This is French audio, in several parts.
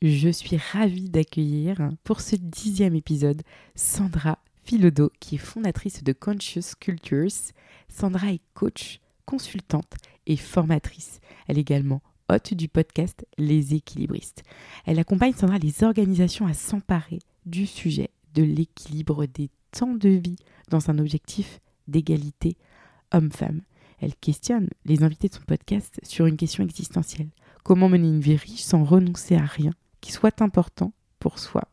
Je suis ravie d'accueillir pour ce dixième épisode Sandra Philodo, qui est fondatrice de Conscious Cultures. Sandra est coach, consultante et formatrice. Elle est également hôte du podcast Les équilibristes. Elle accompagne Sandra les organisations à s'emparer du sujet de l'équilibre des temps de vie dans un objectif d'égalité homme-femme. Elle questionne les invités de son podcast sur une question existentielle. Comment mener une vie riche sans renoncer à rien qui soit important pour soi.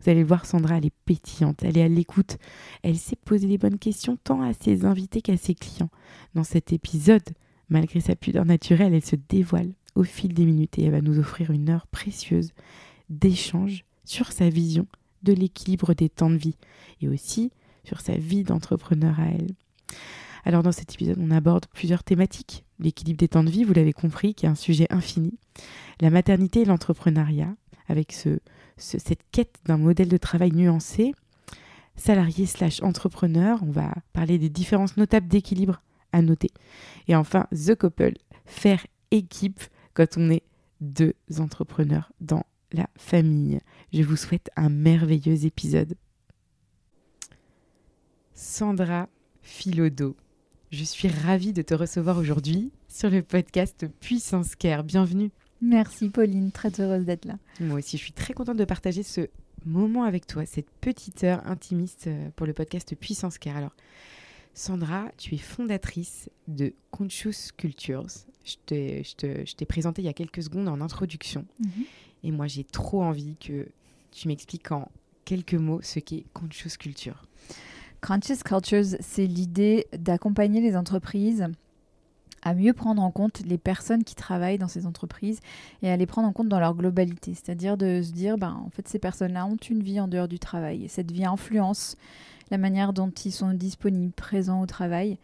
Vous allez voir, Sandra, elle est pétillante, elle est à l'écoute, elle sait poser les bonnes questions tant à ses invités qu'à ses clients. Dans cet épisode, malgré sa pudeur naturelle, elle se dévoile au fil des minutes et elle va nous offrir une heure précieuse d'échange sur sa vision de l'équilibre des temps de vie et aussi sur sa vie d'entrepreneur à elle. Alors dans cet épisode, on aborde plusieurs thématiques. L'équilibre des temps de vie, vous l'avez compris, qui est un sujet infini. La maternité et l'entrepreneuriat, avec ce, cette quête d'un modèle de travail nuancé. Salarié slash entrepreneur, on va parler des différences notables d'équilibre à noter. Et enfin, The Couple, faire équipe quand on est deux entrepreneurs dans la famille. Je vous souhaite un merveilleux épisode. Sandra Philodo, je suis ravie de te recevoir aujourd'hui sur le podcast Puissance Care. Bienvenue. Merci Pauline, très heureuse d'être là. Moi aussi, je suis très contente de partager ce moment avec toi, cette petite heure intimiste euh, pour le podcast Puissance Care. Alors, Sandra, tu es fondatrice de Conscious Cultures. Je t'ai présenté il y a quelques secondes en introduction. Mhm. Et moi, j'ai trop envie que tu m'expliques en quelques mots ce qu'est Conscious Culture. Conscious Cultures, c'est l'idée d'accompagner les entreprises à mieux prendre en compte les personnes qui travaillent dans ces entreprises et à les prendre en compte dans leur globalité. C'est-à-dire de se dire, ben, en fait, ces personnes-là ont une vie en dehors du travail. Et cette vie influence la manière dont ils sont disponibles, présents au travail.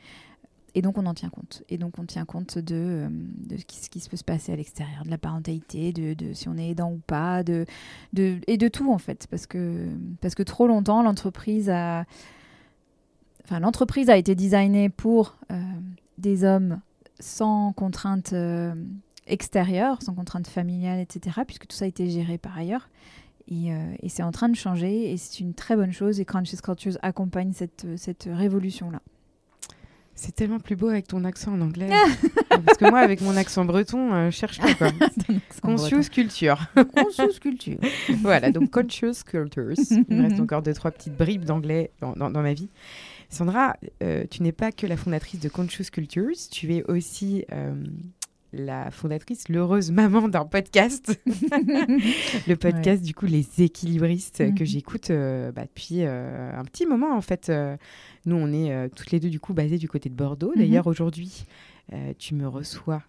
Et donc on en tient compte. Et donc on tient compte de, euh, ce, qui, se peut se passer à l'extérieur, de la parentalité, de, si on est aidant ou pas, de, et de tout en fait. Parce que, parce que trop longtemps, l'entreprise a enfin, l'entreprise a été designée pour euh, des hommes sans contraintes euh, extérieures, sans contraintes familiales, etc., puisque tout ça a été géré par ailleurs. Et, euh, et c'est en train de changer, et c'est une très bonne chose, et Conscious Cultures accompagne cette, cette révolution-là. C'est tellement plus beau avec ton accent en anglais. Parce que moi, avec mon accent breton, je cherche pas quoi. Conscious culture. Conscious culture. voilà, donc conscious cultures. Il me reste encore deux, trois petites bribes d'anglais dans, dans, dans, ma vie. Sandra, euh, tu n'es pas que la fondatrice de Conscious Cultures, tu es aussi euh, la fondatrice, l'heureuse maman d'un podcast. le podcast, du coup, Les Équilibristes, que mhm. j'écoute euh, bah, depuis un petit moment, en fait. nous, on est toutes les deux, du coup, basées du côté de Bordeaux. Mhm. D'ailleurs, aujourd'hui, tu me reçois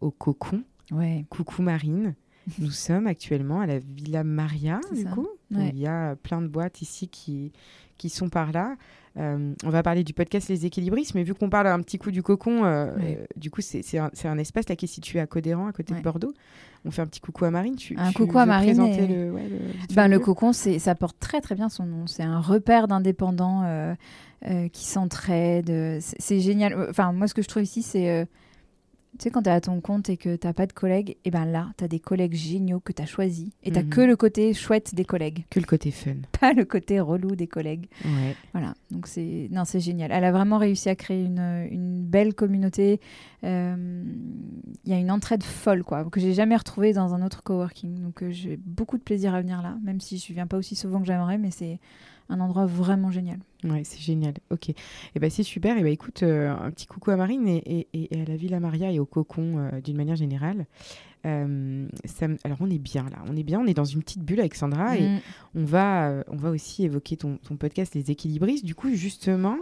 au Cocon. Ouais. Coucou Marine. Nous sommes actuellement à la Villa Maria, du coup. Il y a plein de boîtes ici qui, qui sont par là. Euh, on va parler du podcast Les Équilibristes, mais vu qu'on parle un petit coup du cocon, euh, euh, du coup, c'est un, un, espace là qui est situé à Codéran, à côté de Bordeaux. On fait un petit coucou à Marine. Tu, un coucou à Marine. le, ben, le cocon, ça porte très très bien son nom. C'est un repère d'indépendants qui s'entraident. C'est génial. Enfin, moi, ce que je trouve ici, c'est tu sais, quand tu es à ton compte et que tu pas de collègues, et eh ben là, tu as des collègues géniaux que tu as choisis. Et tu mhm. que le côté chouette des collègues. Que le côté fun. Pas le côté relou des collègues. Ouais. Voilà, donc c'est non, c'est génial. Elle a vraiment réussi à créer une, une belle communauté. Euh, il y a une entraide folle, quoi, que j'ai jamais retrouvée dans un autre coworking. Donc euh, j'ai beaucoup de plaisir à venir là, même si je viens pas aussi souvent que j'aimerais, mais c'est un endroit vraiment génial. Ouais, c'est génial. Ok. Et eh ben c'est super. Et eh ben écoute, euh, un petit coucou à Marine et, et, à la Villa Maria et au Cocon euh, d'une manière générale. Euh, ça, alors on est bien là, on est bien, on est dans une petite bulle avec Sandra et mm. on va, on va aussi évoquer ton, ton, podcast Les équilibristes. Du coup, justement,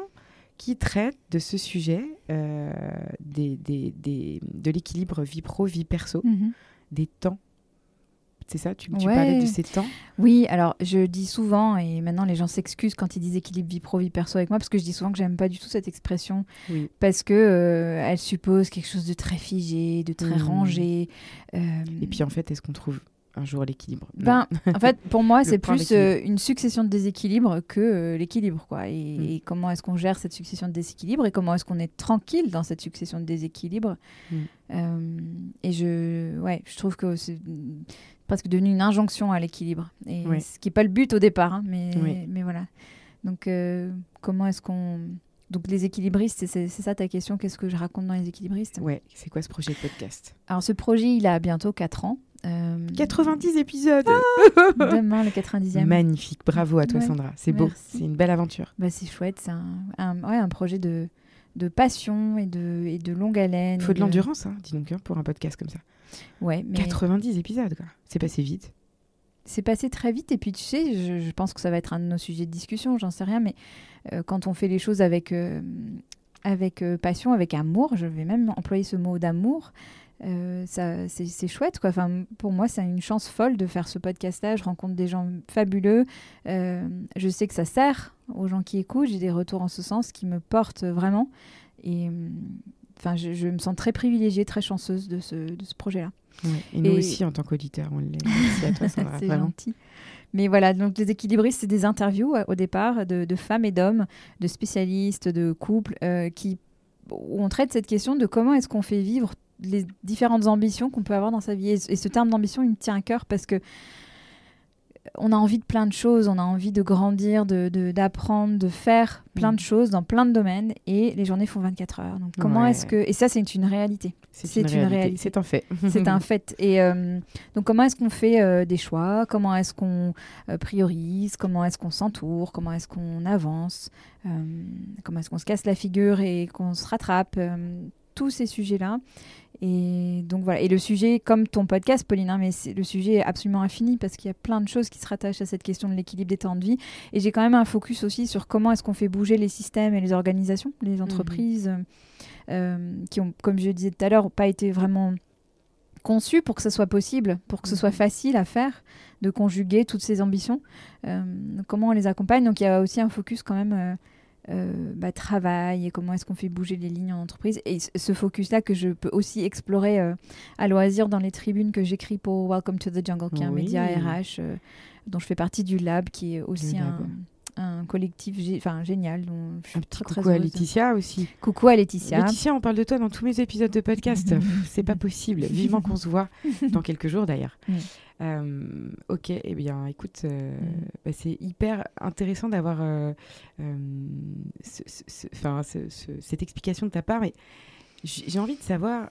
qui traite de ce sujet des, des, des, de l'équilibre vie pro vie perso, mm-hmm. des temps C'est ça Tu, tu Ouais. parlais de ces temps? Oui, alors je dis souvent, et maintenant les gens s'excusent quand ils disent équilibre vie pro, vie perso avec moi, parce que je dis souvent que j'aime pas du tout cette expression, Oui. parce que euh, elle suppose quelque chose de très figé, de très Mhm. rangé. euh, Et puis en fait, est-ce qu'on trouve un jour l'équilibre? Ben, en fait, pour moi, c'est plus euh, une succession de déséquilibres que euh, l'équilibre, quoi. Et, Mm. et comment est-ce qu'on gère cette succession de déséquilibres et comment est-ce qu'on est tranquille dans cette succession de déséquilibres? Mm. Euh, et je, ouais, je trouve que presque devenu une injonction à l'équilibre. Et ce qui n'est pas le but au départ, hein, mais, Oui. mais voilà. Donc, euh, comment est-ce qu'on. Donc, les équilibristes, c'est- ça ta question Qu'est-ce que je raconte dans les équilibristes? Ouais, c'est quoi ce projet de podcast? Alors, ce projet, il a bientôt 4 ans. Euh, 90 épisodes Demain, le 90e. Magnifique, bravo à toi Ouais, Sandra, c'est beau, c'est une belle aventure. Bah, c'est chouette, c'est un, un- ouais, un projet de, de passion et de, et de longue haleine. Il faut de l'endurance, hein, dis donc, hein, pour un podcast comme ça. Ouais, mais 90 épisodes, quoi. C'est passé vite. c'est passé très vite. Et puis, tu sais, je, je pense que ça va être un de nos sujets de discussion, j'en sais rien, mais euh, quand on fait les choses avec, euh, avec euh, passion, avec amour, je vais même employer ce mot d'amour. ça, c'est, chouette quoi. Enfin, pour moi, c'est une chance folle de faire ce podcast-là. Je rencontre des gens fabuleux. Je sais que ça sert aux gens qui écoutent. J'ai des retours en ce sens qui me portent vraiment. Et enfin, je, je me sens très privilégiée, très chanceuse de ce, de ce projet-là. Ouais. Et nous Et- aussi, en tant qu'auditeurs, on l'est. Merci à toi Sandra, c'est gentil. Mais voilà, donc les équilibristes, c'est des interviews euh, au départ de, de femmes et d'hommes, de spécialistes, de couples, euh, qui, où on traite cette question de comment est-ce qu'on fait vivre les différentes ambitions qu'on peut avoir dans sa vie. Et ce terme d'ambition, il me tient à cœur parce que on a envie de plein de choses, on a envie de grandir, de de- d'apprendre, de, faire plein Mm. de choses dans plein de domaines, et les journées font 24 heures. Donc comment Ouais. est-ce que... Et ça, c'est une réalité. c'est une réalité. C'est un fait. C'est un fait. Et euh, donc, comment est-ce qu'on fait euh, des choix? Comment est-ce qu'on euh, priorise? Comment est-ce qu'on s'entoure? Comment est-ce qu'on avance? Comment est-ce qu'on se casse la figure et qu'on se rattrape? Tous ces sujets-là. Et donc voilà. Et le sujet, comme ton podcast, Pauline, hein, mais le sujet est absolument infini parce qu'il y a plein de choses qui se rattachent à cette question de l'équilibre des temps de vie. Et j'ai quand même un focus aussi sur comment est-ce qu'on fait bouger les systèmes et les organisations, les entreprises euh, euh, qui ont, comme je disais tout à l'heure, pas été vraiment conçues pour que ce soit possible, pour que ce soit Mhm. facile à faire, de conjuguer toutes ces ambitions. Euh, comment on les accompagne Donc il y a aussi un focus quand même. euh, euh, bah, travail et comment est-ce qu'on fait bouger les lignes en entreprise et ce- ce focus là que je peux aussi explorer euh, à loisir dans les tribunes que j'écris pour Welcome to the Jungle qui est un média RH euh, dont je fais partie du lab qui est aussi un, collectif gé- génial dont je suis Un petit très, très coucou à heureuse de- Laetitia aussi. coucou à Laetitia Laetitia, on parle de toi dans tous mes épisodes de podcast. C'est pas possible. Vivement qu'on se voit dans quelques jours d'ailleurs. Euh, ok, eh bien, écoute, euh, Mm. bah, c'est hyper intéressant d'avoir euh, euh, ce- ce- ce- cette explication de ta part. Mais j'ai envie de savoir,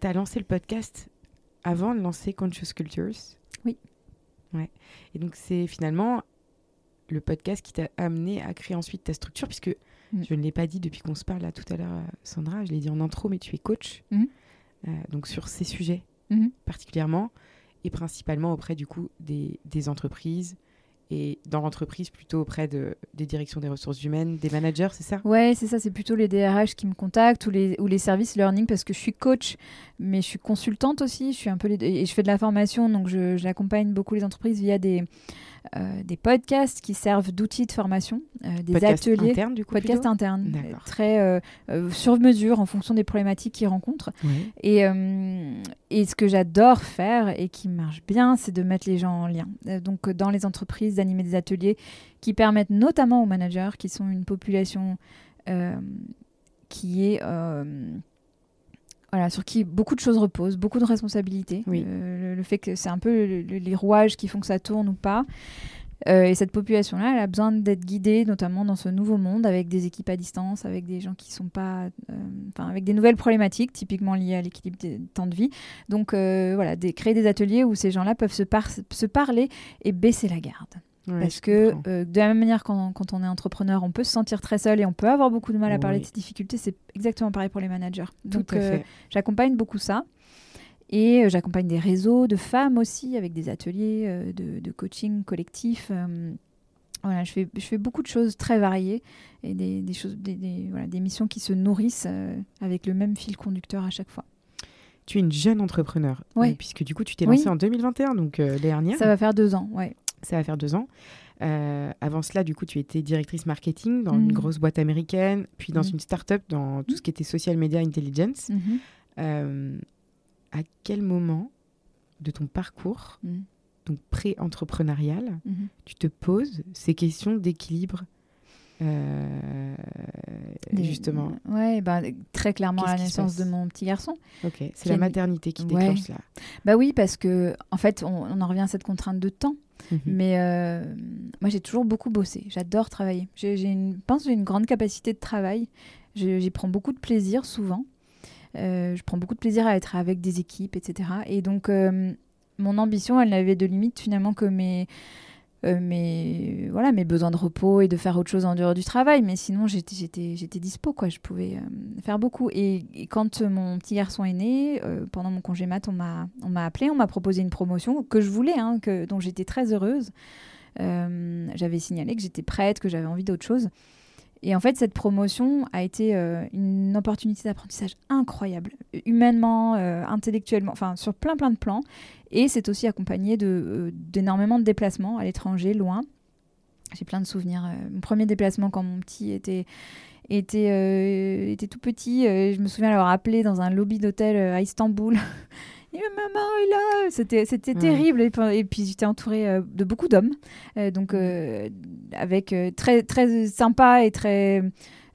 tu as lancé le podcast avant de lancer Conscious Cultures? Oui. Ouais. Et donc, c'est finalement le podcast qui t'a amené à créer ensuite ta structure, puisque Mm. je ne l'ai pas dit depuis qu'on se parle là tout à l'heure, Sandra, je l'ai dit en intro, mais tu es coach. Euh, donc, sur ces sujets Mhm. particulièrement, et principalement auprès du coup des, entreprises, et dans l'entreprise plutôt auprès de, des directions des ressources humaines, des managers, c'est ça? Ouais, c'est ça, c'est plutôt les DRH qui me contactent ou les, ou les services learning parce que je suis coach, mais je suis consultante aussi, je suis un peu et je fais de la formation, donc j'accompagne beaucoup les entreprises via des, des podcasts qui servent d'outils de formation, euh, des Podcast ateliers. interne du coup Podcast plutôt interne, D'accord. très euh, euh, sur mesure en fonction des problématiques qu'ils rencontrent. Et, euh, et ce que j'adore faire et qui marche bien, c'est de mettre les gens en lien. Euh, donc, euh, dans les entreprises, d'animer des ateliers qui permettent notamment aux managers, qui sont une population euh, qui est. euh, voilà, sur qui beaucoup de choses reposent, beaucoup de responsabilités. Oui. Euh, le, le fait que c'est un peu le- le- les rouages qui font que ça tourne ou pas. Euh, et cette population-là, elle a besoin d'être guidée, notamment dans ce nouveau monde, avec des équipes à distance, avec des gens qui sont pas, euh, enfin, avec des nouvelles problématiques, typiquement liées à l'équilibre des temps de vie. Donc voilà, des, créer des ateliers où ces gens-là peuvent se, par- se parler et baisser la garde. Ouais, Parce que euh, de la même manière, quand, quand on est entrepreneur, on peut se sentir très seul et on peut avoir beaucoup de mal à parler Oui. de ses difficultés. C'est exactement pareil pour les managers. Donc euh, j'accompagne beaucoup ça. Et euh, j'accompagne des réseaux de femmes aussi avec des ateliers de, de coaching collectif. voilà, je fais, je fais beaucoup de choses très variées et des, des choses, des, des- voilà, des missions qui se nourrissent avec le même fil conducteur à chaque fois. tu es une jeune entrepreneur. Oui. euh, puisque du coup, tu t'es Oui. lancée en 2021, donc euh, dernière. Ça va faire deux ans, ouais. Ça va faire deux ans. Euh, avant cela, du coup, tu étais directrice marketing dans une grosse boîte américaine, puis dans Mhm. une start-up dans tout ce qui était social media intelligence. Mhm. Euh, à quel moment de ton parcours, Mhm. donc pré-entrepreneurial, Mhm. tu te poses ces questions d'équilibre euh, Des- Justement? Ouais, bah, très clairement à la naissance de mon petit garçon. Ok, c'est la maternité qui Ouais. déclenche là. Bah oui, parce que en fait, on, on en revient à cette contrainte de temps. Mhm. Mais euh, moi, j'ai toujours beaucoup bossé. J'adore travailler. J'ai j'ai une, je pense j'ai une grande capacité de travail. Je- J'y prends beaucoup de plaisir souvent. Euh, je prends beaucoup de plaisir à être avec des équipes, etc. Et donc, euh, mon ambition, elle n'avait de limite finalement que mes, euh, mes, voilà, mes besoins de repos et de faire autre chose en dehors du travail. Mais sinon, j'étais, j'étais, dispo, quoi. Je pouvais euh, faire beaucoup. Et, quand euh, mon petit garçon est né, euh, pendant mon congé mat, on m'a, appelé, on m'a proposé une promotion que je voulais, hein, que, dont j'étais très heureuse. J'avais signalé que j'étais prête, que j'avais envie d'autre chose. Et en fait, cette promotion a été euh, une opportunité d'apprentissage incroyable, humainement, euh, intellectuellement, enfin sur plein plein de plans. Et c'est aussi accompagné euh, d'énormément de déplacements à l'étranger, loin. J'ai plein de souvenirs. mon premier déplacement quand mon petit était, était, était tout petit, je me souviens l'avoir appelé dans un lobby d'hôtel à Istanbul. Maman est là C'était, c'était Ouais. terrible. Et, puis- et puis j'étais entourée euh, de beaucoup d'hommes. Euh, donc euh, avec très, très sympa et très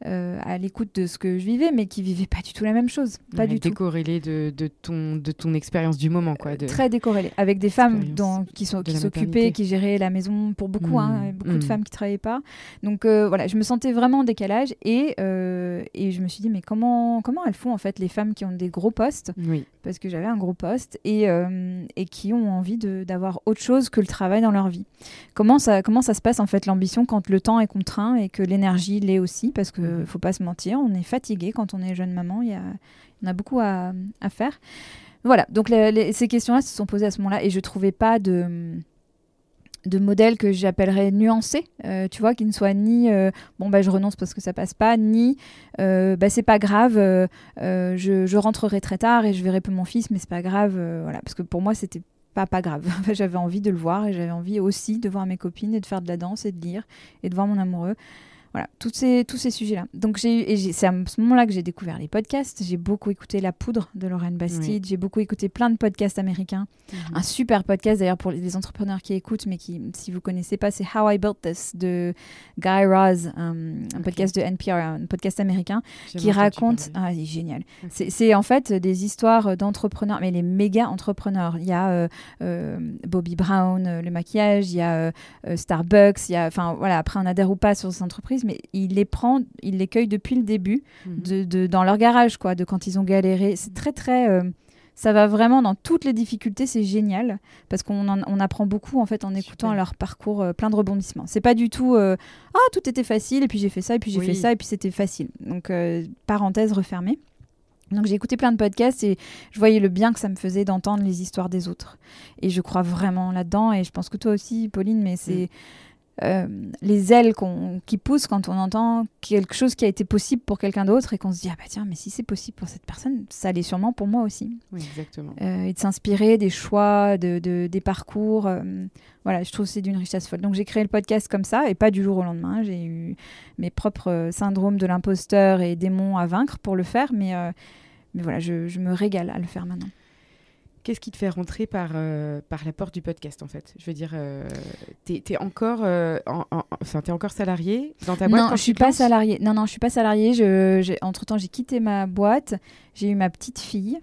euh, à l'écoute de ce que je vivais, mais qui vivaient pas du tout la même chose. Pas Ouais, du tout. de, de ton, de ton expérience du moment. Quoi, de... Très décorrélé, avec des femmes dans- qui s'occupaient, qui géraient la maison pour beaucoup, Mm, hein, beaucoup de mm. femmes qui travaillaient pas. Donc euh, voilà, je me sentais vraiment en décalage et, euh, et je me suis dit mais comment comment elles font en fait les femmes qui ont des gros postes? Oui, parce que j'avais un gros poste et, euh, et qui ont envie d'avoir autre chose que le travail dans leur vie. Comment ça, comment ça se passe en fait l'ambition quand le temps est contraint et que l'énergie l'est aussi? Parce que Mhm. faut pas se mentir, on est fatigué quand on est jeune maman, il y a, en a beaucoup à, faire. Voilà, donc ces questions-là se sont posées à ce moment-là et je trouvais pas de de modèle que j'appellerais nuancé, euh, tu vois, qui ne soit ni euh, bon bah je renonce parce que ça passe pas, ni euh, bah c'est pas grave, euh, je, rentrerai très tard et je verrai peu mon fils, mais c'est pas grave, voilà, parce que pour moi c'était pas pas grave. j'avais envie de le voir et j'avais envie aussi de voir mes copines et de faire de la danse et de lire et de voir mon amoureux. Voilà, tous ces, tous ces sujets-là. Donc, j'ai, eu- et j'ai- c'est à ce moment-là que j'ai découvert les podcasts. J'ai beaucoup écouté La Poudre de Lorraine Bastide. J'ai beaucoup écouté plein de podcasts américains. Un super podcast d'ailleurs pour les entrepreneurs qui écoutent, mais qui, si vous connaissez pas, c'est How I Built This de Guy Raz, un, podcast de NPR, un podcast américain qui raconte. Ah, il est génial. C'est c'est en fait des histoires d'entrepreneurs, mais les méga entrepreneurs. Il y a euh, euh, Bobby Brown, euh, le maquillage, il y a euh, Starbucks, il y a. Enfin voilà, après on adhère ou pas sur ces entreprises, mais il les prend, il les cueille depuis le début, Mhm. de, de- dans leur garage, quoi, de quand ils ont galéré. C'est très très. euh, ça va vraiment dans toutes les difficultés, c'est génial parce qu'on en- on apprend beaucoup en fait en écoutant Super. leur parcours euh, plein de rebondissements. C'est pas du tout euh, ah tout était facile et puis j'ai fait ça et puis j'ai Oui. fait ça et puis c'était facile. Donc parenthèse refermée. Donc j'ai écouté plein de podcasts et je voyais le bien que ça me faisait d'entendre les histoires des autres. Et je crois vraiment là-dedans et je pense que toi aussi Pauline, mais c'est euh, les ailes qu'on- qui poussent quand on entend quelque chose qui a été possible pour quelqu'un d'autre et qu'on se dit ah bah tiens mais si c'est possible pour cette personne, ça l'est sûrement pour moi aussi. Oui, exactement. Euh, et de s'inspirer des choix, de, de- des parcours. euh, voilà, je trouve que c'est d'une richesse folle. Donc j'ai créé le podcast comme ça et pas du jour au lendemain. J'ai eu mes propres syndromes de l'imposteur et démons à vaincre pour le faire, mais, mais voilà, je, je me régale à le faire maintenant. Qu'est-ce qui te fait rentrer par, euh, par la porte du podcast, en fait? Je veux dire, euh, t'es es encore, euh, en- en- enfin, t'es encore salarié dans ta boîte non, quand je tu suis pas lances? salariée. Non, non, je suis pas. Je, j'ai- entre-temps, j'ai quitté ma boîte. J'ai eu ma petite fille.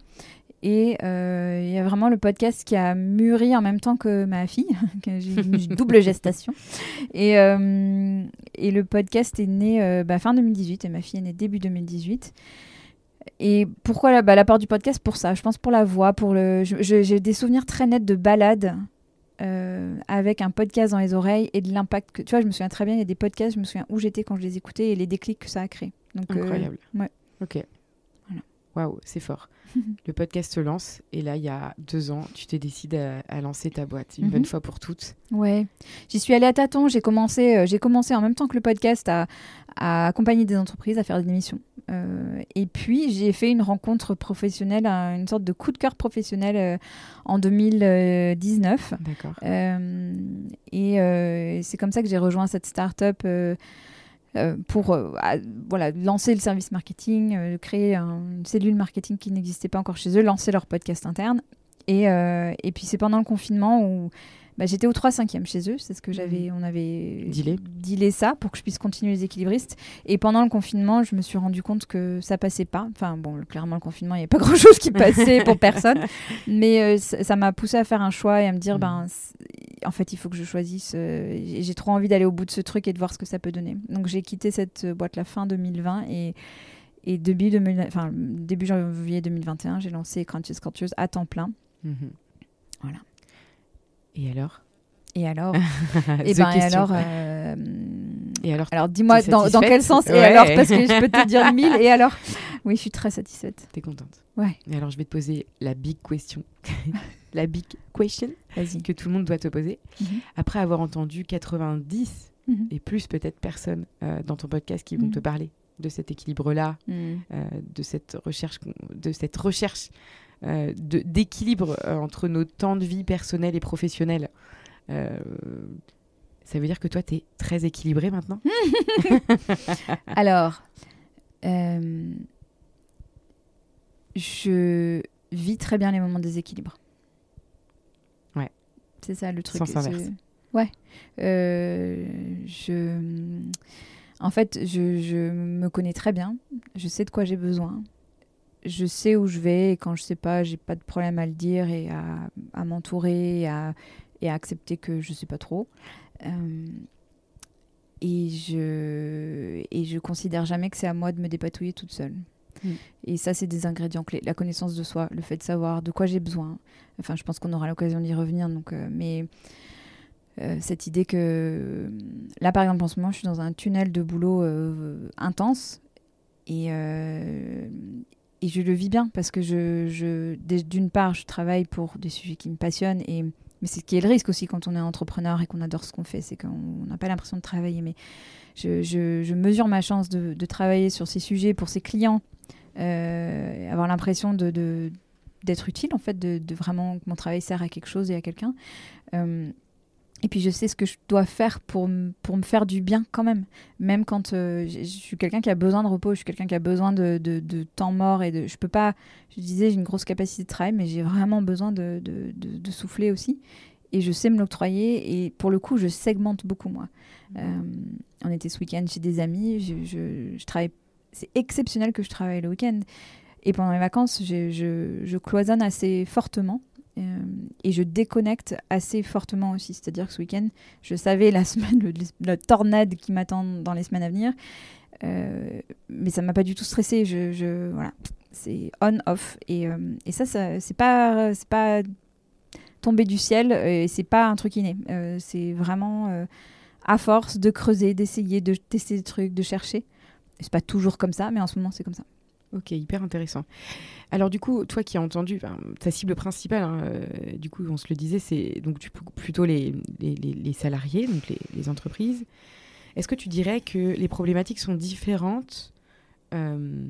Et euh, il y a vraiment le podcast qui a mûri en même temps que ma fille, j'ai eu une double gestation. Et, euh, et le podcast est né bah, fin 2018 et ma fille est née début 2018. Et pourquoi la, bah, la part du podcast Pour ça, je pense pour la voix, pour le. J'ai des souvenirs très nets de balades euh, avec un podcast dans les oreilles et de l'impact que. Tu vois, je me souviens très bien, il y a des podcasts, je me souviens où j'étais quand je les écoutais et les déclics que ça a créé. Donc, euh, Incroyable. ouais. Ok. Waouh, c'est fort. le podcast se lance et là, il y a deux ans, tu te décides à, à lancer ta boîte, une Mhm. bonne fois pour toutes. Ouais, j'y suis allée à tâtons. J'ai commencé, euh, j'ai commencé en même temps que le podcast à, à accompagner des entreprises, à faire des émissions. Euh, et puis j'ai fait une rencontre professionnelle, un- une sorte de coup de cœur professionnel euh, en 2019. D'accord. Et c'est comme ça que j'ai rejoint cette start-up pour euh, voilà, lancer le service marketing, euh, créer un- une cellule marketing qui n'existait pas encore chez eux, lancer leur podcast interne. Et, euh, et puis c'est pendant le confinement où bah, j'étais au 3 5 chez eux, c'est ce que j'avais, on avait Dealé. dealé ça pour que je puisse continuer les équilibristes. Et pendant le confinement, je me suis rendu compte que ça passait pas. Enfin bon, clairement le confinement, il n'y avait pas grand-chose qui passait pour personne. Mais euh, ça m'a poussé à faire un choix et à me dire, Mhm. ben, en fait, il faut que je choisisse. euh, j'ai trop envie d'aller au bout de ce truc et de voir ce que ça peut donner. Donc j'ai quitté cette euh, boîte la fin 2020 et, et début, 2000 enfin, début janvier 2021, j'ai lancé Crunches Cultures à temps plein. Mhm. Voilà. Et alors Et alors Et Et ben et alors, euh, Et alors alors dis-moi dans, dans quel sens Et Ouais. alors Parce que je peux te dire mille. Et alors Oui, je suis très satisfaite. T'es contente Ouais. Et alors, je vais te poser la big question. la big question que tout le monde doit te poser. Mhm. Après avoir entendu 90 Mhm. et plus peut-être personnes euh, dans ton podcast qui vont Mhm. te parler de cet équilibre-là, euh, de cette recherche, de cette recherche d'équilibre euh, entre nos temps de vie personnels et professionnels. Euh, ça veut dire que toi, tu es très équilibré maintenant Alors, euh, je vis très bien les moments de déséquilibre. Ouais. C'est ça le truc. Sens inverse. Ouais. Euh, je... En fait, je, je me connais très bien. Je sais de quoi j'ai besoin. Je sais où je vais et quand je sais pas, j'ai pas de problème à le dire et à, à m'entourer et à, et à accepter que je sais pas trop. Euh, et je et je considère jamais que c'est à moi de me dépatouiller toute seule. Mm. Et ça, c'est des ingrédients clés. La connaissance de soi, le fait de savoir de quoi j'ai besoin. Enfin, je pense qu'on aura l'occasion d'y revenir. Donc, euh, mais euh, cette idée que là, par exemple, en ce moment, je suis dans un tunnel de boulot intense et et je le vis bien parce que d'une part, je travaille pour des sujets qui me passionnent et mais c'est ce qui est le risque aussi quand on est entrepreneur et qu'on adore ce qu'on fait, c'est qu'on n'a pas l'impression de travailler. Mais je, mesure ma chance de, travailler sur ces sujets pour ses clients, euh, avoir l'impression d'être utile, en fait, de, de vraiment que mon travail sert à quelque chose et à quelqu'un. Euh, et puis je sais ce que je dois faire pour, pour me faire du bien quand même. Même quand euh, je suis quelqu'un qui a besoin de repos, je suis quelqu'un qui a besoin de, de- de temps mort et de... Je peux pas... Je disais, j'ai une grosse capacité de travail, mais j'ai vraiment besoin de, de- souffler aussi. Et je sais me l'octroyer. Et pour le coup, je segmente beaucoup, moi. Euh, on était ce week-end chez des amis. Je, je- je travaille... C'est exceptionnel que je travaille le week-end. Et pendant les vacances, je, je- je cloisonne assez fortement. Euh, et je déconnecte assez fortement aussi. C'est-à-dire que ce week-end, je savais la semaine, le tornade qui m'attend dans les semaines à venir. Euh, mais ça m'a pas du tout stressé. Je, voilà, c'est on-off. Et, euh, ça, ça c'est pas, tombé du ciel et c'est pas un truc inné. C'est vraiment à force de creuser, d'essayer, de tester des trucs, de chercher. C'est pas toujours comme ça, mais en ce moment, c'est comme ça. Ok, hyper intéressant. Alors du coup, toi qui as entendu, ta cible principale, hein, euh, du coup, on se le disait, c'est donc plutôt les, les- les- salariés, donc les, les entreprises. Est-ce que tu dirais que les problématiques sont différentes euh,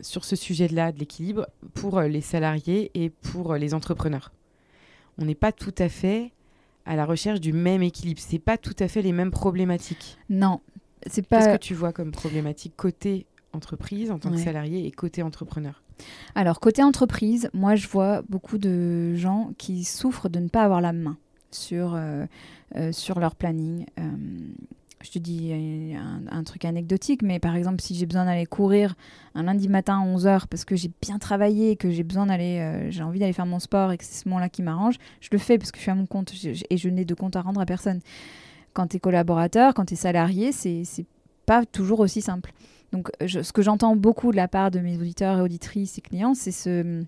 sur ce sujet-là de l'équilibre pour euh, les salariés et pour les entrepreneurs? On n'est pas tout à fait à la recherche du même équilibre. C'est pas tout à fait les mêmes problématiques. Non, c'est Qu'est-ce pas. que tu vois comme problématique côté entreprise en tant que salarié et côté entrepreneur Alors, côté entreprise, moi, je vois beaucoup de gens qui souffrent de ne pas avoir la main sur, euh, euh, sur leur planning. Euh, je te dis un, un truc anecdotique, mais par exemple, si j'ai besoin d'aller courir un lundi matin à 11h parce que j'ai bien travaillé, que j'ai besoin d'aller, j'ai envie d'aller faire mon sport et que c'est ce moment-là qui m'arrange, je le fais parce que je suis à mon compte je- je- et je n'ai de compte à rendre à personne. Quand tu es collaborateur, quand tu es salarié, c'est c'est pas toujours aussi simple. Donc, je- ce que j'entends beaucoup de la part de mes auditeurs et auditrices et clients, c'est ce,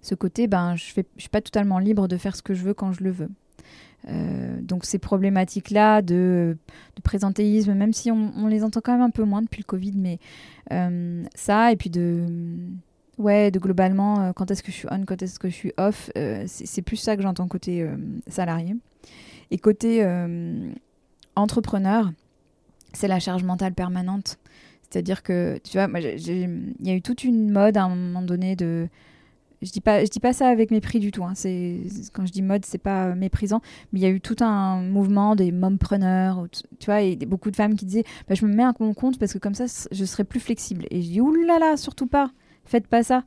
ce côté, ben, je ne suis pas totalement libre de faire ce que je veux quand je le veux. Euh, donc, ces problématiques-là de, de présentéisme, même si on, les entend quand même un peu moins depuis le Covid, mais euh, ça, et puis de. ouais, de globalement, euh, quand est-ce que je suis on, quand est-ce que je suis off, euh, c'est plus ça que j'entends côté euh, salarié. Et côté euh, entrepreneur, c'est la charge mentale permanente. C'est-à-dire que, tu vois, il y a eu toute une mode à un moment donné de. Je dis pas, je dis pas ça avec mépris du tout. hein. C'est quand je dis mode, c'est pas méprisant, mais il y a eu tout un mouvement des mompreneurs, tu vois, et beaucoup de femmes qui disaient, bah, je me mets à mon compte parce que comme ça, je serai plus flexible. Et je dis, oulala, surtout pas, faites pas ça.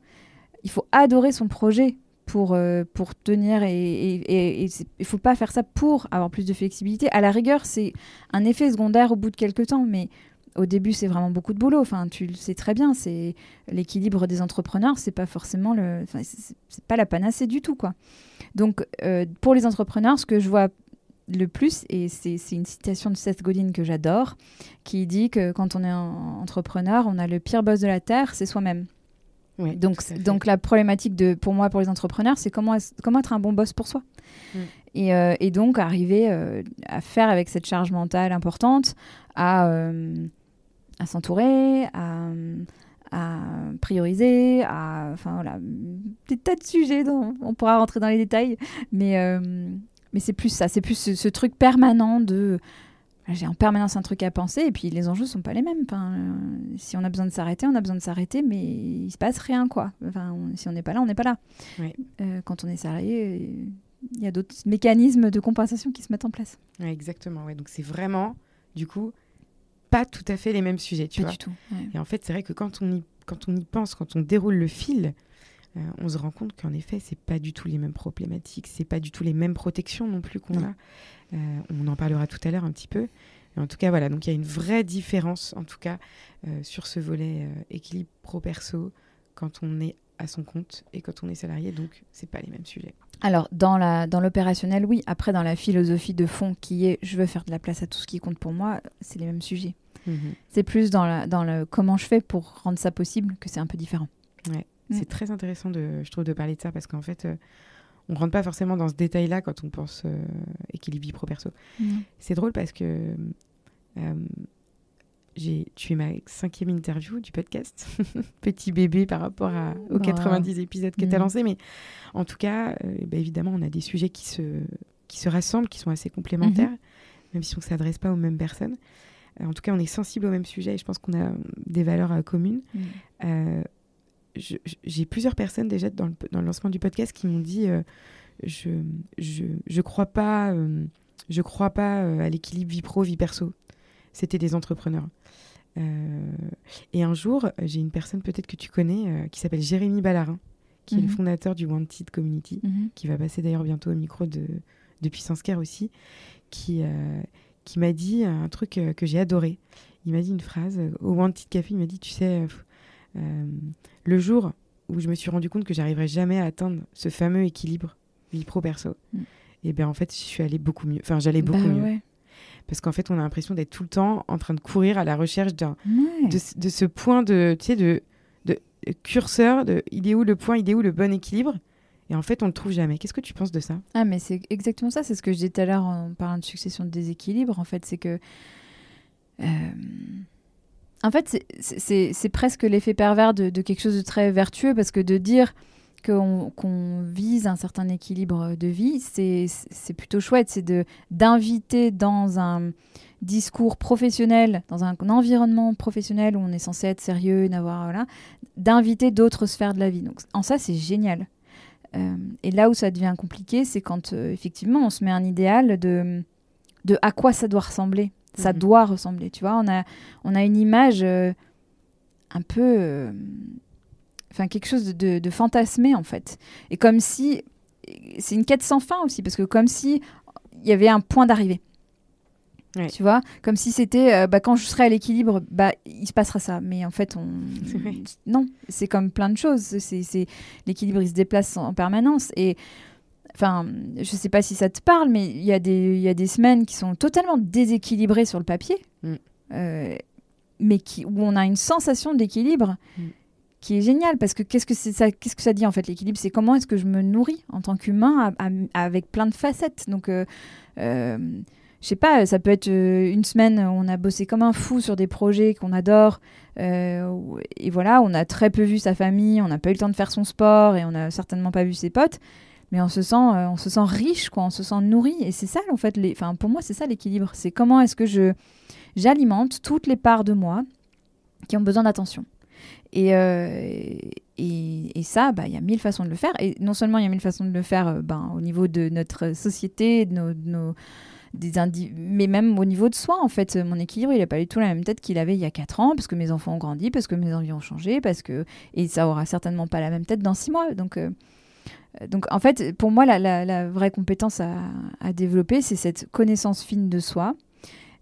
Il faut adorer son projet pour, euh, pour tenir et, il faut pas faire ça pour avoir plus de flexibilité. À la rigueur, c'est un effet secondaire au bout de quelques temps, mais au début, c'est vraiment beaucoup de boulot. Enfin, tu le sais très bien. C'est l'équilibre des entrepreneurs, c'est pas forcément le, enfin, c'est- pas la panacée du tout, quoi. Donc, euh, pour les entrepreneurs, ce que je vois le plus, et c'est c'est une citation de Seth Godin que j'adore, qui dit que quand on est un entrepreneur, on a le pire boss de la terre, c'est soi-même. Donc, donc la problématique de, pour moi, pour les entrepreneurs, c'est comment, comment être un bon boss pour soi. Mm. Et, euh, et donc arriver euh, à faire avec cette charge mentale importante, à, euh, à s'entourer, à, à prioriser, à, enfin voilà, des tas de sujets dont on pourra rentrer dans les détails, mais, euh, mais c'est plus ça, c'est plus ce, ce truc permanent de j'ai en permanence un truc à penser et puis les enjeux sont pas les mêmes. Enfin, euh, si on a besoin de s'arrêter, on a besoin de s'arrêter, mais il se passe rien quoi. Enfin, on- si on n'est pas là, on n'est pas là. Euh, quand on est salarié, il y a d'autres mécanismes de compensation qui se mettent en place. Ouais, exactement. Ouais. Donc c'est vraiment, du coup, pas tout à fait les mêmes sujets, tu pas vois. du tout. ouais. Et en fait, c'est vrai que quand on y, quand on y pense, quand on déroule le fil, euh, on se rend compte qu'en effet, c'est pas du tout les mêmes problématiques, c'est pas du tout les mêmes protections non plus qu'on a. Euh, on en parlera tout à l'heure un petit peu. Mais en tout cas, voilà. Donc il y a une vraie différence, en tout cas, euh, sur ce volet équilibre pro-perso quand on est à son compte et quand on est salarié. Donc c'est pas les mêmes sujets. Alors, dans la dans l'opérationnel, oui. Après, dans la philosophie de fond qui est je veux faire de la place à tout ce qui compte pour moi, c'est les mêmes sujets. C'est plus dans, la, dans le comment je fais pour rendre ça possible que c'est un peu différent. Mm. C'est très intéressant, de, je trouve, de parler de ça parce qu'en fait, euh, on rentre pas forcément dans ce détail-là quand on pense euh, équilibre pro-perso. C'est drôle parce que euh, j'ai, tu es ma cinquième interview du podcast, petit bébé par rapport à, aux Wow. 90 épisodes que tu as Mhm. lancés. Mais en tout cas, euh, bah, évidemment, on a des sujets qui se, qui se rassemblent, qui sont assez complémentaires, même si on ne s'adresse pas aux mêmes personnes. Euh, en tout cas, on est sensible aux mêmes sujets et je pense qu'on a des valeurs euh, communes. Mm. Euh, j'ai plusieurs personnes déjà dans le, dans le lancement du podcast qui m'ont dit euh, je, je je crois pas euh, je crois pas euh, à l'équilibre vie pro vie perso c'était des entrepreneurs Euh, et un jour j'ai une personne peut-être que tu connais euh, qui s'appelle Jérémy Ballarin qui est le Mhm. fondateur du Wanted Community Mhm. qui va passer d'ailleurs bientôt au micro de, de Puissance Care aussi, qui, euh, qui m'a dit un truc que j'ai adoré. Il m'a dit une phrase au Wanted Café, il m'a dit, tu sais, le jour où je me suis rendu compte que j'arriverais jamais à atteindre ce fameux équilibre vie pro-perso, Mm. et bien en fait, je suis allée beaucoup mieux. Enfin, j'allais beaucoup Bah mieux. ouais. Parce qu'en fait, on a l'impression d'être tout le temps en train de courir à la recherche d'un Ouais. de, ce- de ce point de, tu sais, de, de curseur, de il est où le point, il est où le bon équilibre? Et en fait, on le trouve jamais. Qu'est-ce que tu penses de ça? Ah, mais c'est exactement ça. C'est ce que je disais tout à l'heure en parlant de succession de déséquilibre. En fait, c'est que. euh, En fait, c'est- presque l'effet pervers de, de quelque chose de très vertueux parce que de dire qu'on vise un certain équilibre de vie, c'est plutôt chouette. C'est d'inviter dans un discours professionnel, dans un environnement professionnel où on est censé être sérieux, n'avoir voilà, d'inviter d'autres sphères de la vie. Donc en ça, c'est génial. Euh, et là où ça devient compliqué, c'est quand euh, effectivement on se met un idéal de, de à quoi ça doit ressembler. Ça Mhm. doit ressembler, tu vois. On a, on a une image euh, un peu. Enfin, quelque chose de, de, de fantasmé, en fait. Et comme si. C'est une quête sans fin aussi, parce que comme si il y avait un point d'arrivée. Ouais. Tu vois Comme si c'était. euh, bah, quand je serai à l'équilibre, bah, il se passera ça. Mais en fait, on. Non, c'est comme plein de choses. C'est, c'est... L'équilibre, il se déplace en permanence. Et. Enfin, je sais pas si ça te parle, mais il y, a des- y a des semaines qui sont totalement déséquilibrées sur le papier, Mm. euh, mais qui, où on a une sensation d'équilibre Mm. Qui est géniale. Parce que qu'est-ce que, ça, qu'est-ce que ça dit en fait L'équilibre, c'est comment est-ce que je me nourris en tant qu'humain avec plein de facettes. Donc, euh, euh, je sais pas, ça peut être euh, une semaine où on a bossé comme un fou sur des projets qu'on adore. euh, et voilà, on a très peu vu sa famille, on n'a pas eu le temps de faire son sport et on n'a certainement pas vu ses potes. Mais on se sent, euh, on se sent riche, quoi, on se sent nourri. Et c'est ça, en fait, les... enfin, pour moi, c'est ça l'équilibre. C'est comment est-ce que j'alimente toutes les parts de moi qui ont besoin d'attention. Et, euh, et, ça, bah, il y a mille façons de le faire. Et non seulement il y a mille façons de le faire euh, ben, au niveau de notre société, de nos, de nos- des mais même au niveau de soi, en fait. Mon équilibre, il n'a pas du tout la même tête qu'il avait il y a 4 ans, parce que mes enfants ont grandi, parce que mes envies ont changé, parce que... Et ça aura certainement pas la même tête dans 6 mois. Donc... euh, donc, en fait, pour moi, la, vraie compétence à développer, c'est cette connaissance fine de soi,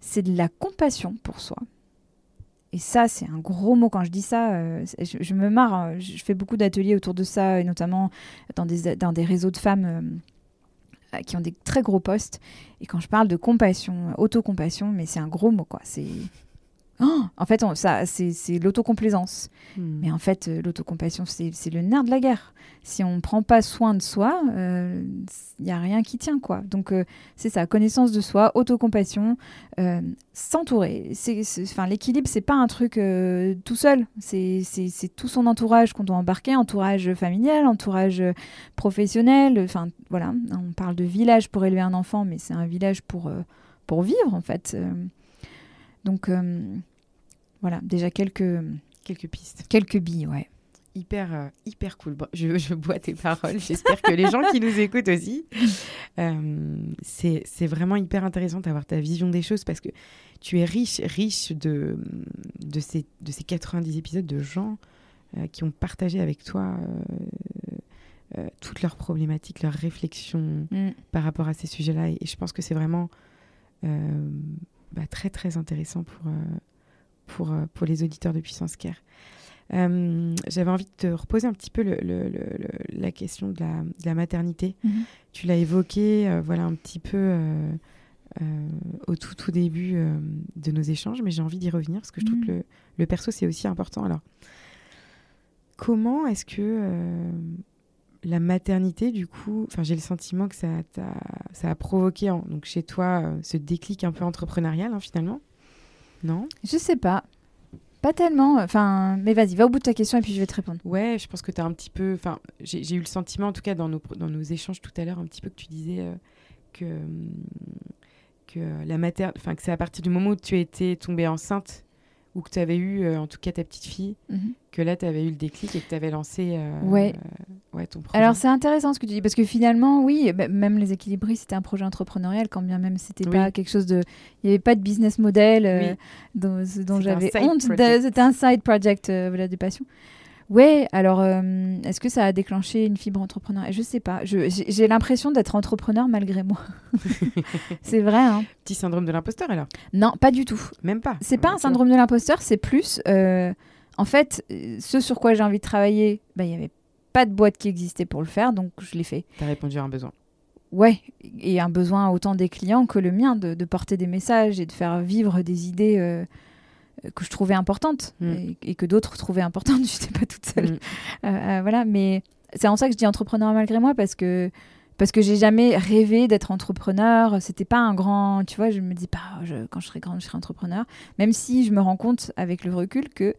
c'est de la compassion pour soi. Et ça, c'est un gros mot quand je dis ça. euh, je, me marre. hein. Je, fais beaucoup d'ateliers autour de ça, et notamment dans des, dans des réseaux de femmes euh, qui ont des très gros postes. Et quand je parle de compassion, euh, autocompassion, mais c'est un gros mot, quoi. C'est. Oh en fait, on- ça, c'est l'autocomplaisance. Hmm. Mais en fait, euh, l'autocompassion, c'est le nerf de la guerre. Si on ne prend pas soin de soi, il n'y a rien qui tient, quoi. Donc, euh, c'est ça, connaissance de soi, autocompassion, euh, s'entourer. Enfin, l'équilibre, c'est pas un truc euh, tout seul. C'est tout son entourage qu'on doit embarquer, entourage familial, entourage euh, professionnel. Enfin, voilà, on parle de village pour élever un enfant, mais c'est un village pour, euh, pour vivre, en fait. Euh, donc, euh, voilà, déjà quelques, Quelques pistes. quelques billes, ouais. Hyper, euh, hyper cool. Bon, je, je bois tes paroles. J'espère que les gens qui nous écoutent aussi. Euh, c'est c'est vraiment hyper intéressant d'avoir ta vision des choses parce que tu es riche, riche de, de, ces, de ces 90 épisodes de gens euh, qui ont partagé avec toi toutes leurs problématiques, leurs réflexions par rapport à ces sujets-là. Et, et je pense que c'est vraiment bah, très, très intéressant pour, pour, euh, pour les auditeurs de Puissance Care. Euh, J'avais envie de te reposer un petit peu le- le- le- le- la question de la, de la maternité. Mhm. Tu l'as évoqué euh, voilà, un petit peu euh, au tout, tout début de nos échanges, mais j'ai envie d'y revenir parce que je trouve Mhm. que le, le perso, c'est aussi important. Alors, comment est-ce que la maternité, du coup, enfin, j'ai le sentiment que ça, t'a- ça a provoqué en- donc chez toi euh, ce déclic un peu entrepreneurial, hein, finalement? Non Je sais pas. Pas tellement. Enfin, mais vas-y, va au bout de ta question et puis je vais te répondre. Ouais, je pense que tu as un petit peu. Enfin, j'ai eu le sentiment, en tout cas dans nos, dans nos échanges tout à l'heure, un petit peu que tu disais euh, que, hum, que la mater... enfin, que c'est à partir du moment où tu étais tombée enceinte ou que tu avais eu, euh, en tout cas, ta petite fille, que là, tu avais eu le déclic et que tu avais lancé euh, Ouais. Ouais, ton projet. Alors c'est intéressant ce que tu dis parce que finalement, oui, bah, même les équilibristes, c'était un projet entrepreneurial quand bien même c'était Oui. pas quelque chose de, il y avait pas de business model euh, Oui. dont, j'avais honte. C'était un side project, euh, voilà, de passion. Ouais, alors euh, est-ce que ça a déclenché une fibre entrepreneuriale? Je sais pas. J'ai l'impression d'être entrepreneur malgré moi. c'est vrai. Hein Petit syndrome de l'imposteur, alors? Non, pas du tout. Même pas. C'est pas un syndrome de l'imposteur, c'est plus. euh, en fait, ce sur quoi j'ai envie de travailler, bah, il n'y avait pas de boîte qui existait pour le faire, donc je l'ai fait. T'as répondu à un besoin. Ouais, et un besoin autant des clients que le mien de, de porter des messages et de faire vivre des idées euh, que je trouvais importantes Mm. et, et que d'autres trouvaient importantes. Je n'étais pas toute seule. Mm. Euh, euh, voilà, mais c'est en ça que je dis entrepreneur malgré moi parce que parce que j'ai jamais rêvé d'être entrepreneur. C'était pas un grand, tu vois, je me dis pas quand je serai grande je serai entrepreneur. Même si je me rends compte avec le recul que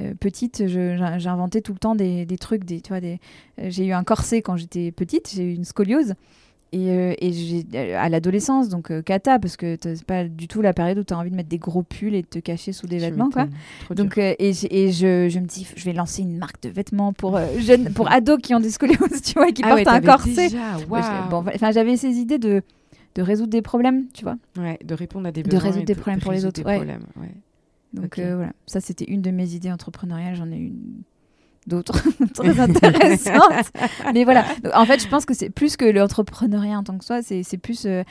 euh, petite, j'inventais tout le temps des, des trucs, des, tu vois, des. euh, j'ai eu un corset quand j'étais petite, j'ai eu une scoliose. Et, euh, et à l'adolescence, donc euh, cata, parce que c'est pas du tout la période où tu as envie de mettre des gros pulls et de te cacher sous des vêtements, quoi. Donc, euh, et, je, je me dis, je vais lancer une marque de vêtements pour jeunes, pour ados qui ont des scolioses, tu vois, et qui Ah ouais, portent un corset. bon, enfin, j'avais ces idées de, de résoudre des problèmes, tu vois. Ouais, de répondre à des de besoins. résoudre et des de problèmes pour les résoudre autres, des ouais. problèmes, ouais. Donc euh, voilà, ça c'était une de mes idées entrepreneuriales. J'en ai eu d'autres très intéressantes. Mais voilà, Donc, en fait, je pense que c'est plus que l'entrepreneuriat en tant que soi, c'est plus euh,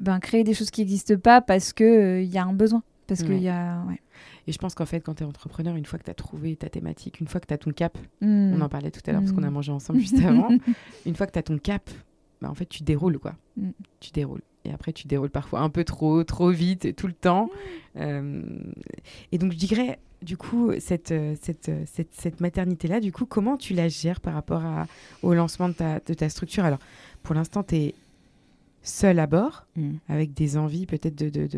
ben, créer des choses qui n'existent pas parce qu'il il y a un besoin. Parce qu'il Ouais. y a. Ouais. Et je pense qu'en fait, quand tu es entrepreneur, une fois que tu as trouvé ta thématique, une fois que tu as ton cap, Hmm. on en parlait tout à l'heure parce qu'on a Mm. mangé ensemble juste avant, une fois que tu as ton cap, bah, en fait, tu déroules quoi. Mm. Tu déroules. Et après, tu déroules parfois un peu trop, trop vite, tout le temps. Euh, et donc, je dirais, du coup, cette, euh, cette, euh, cette, cette maternité-là, du coup, comment tu la gères par rapport à, au lancement de ta, de ta structure? Alors, pour l'instant, tu es seul à bord, Mm. avec des envies peut-être de, de,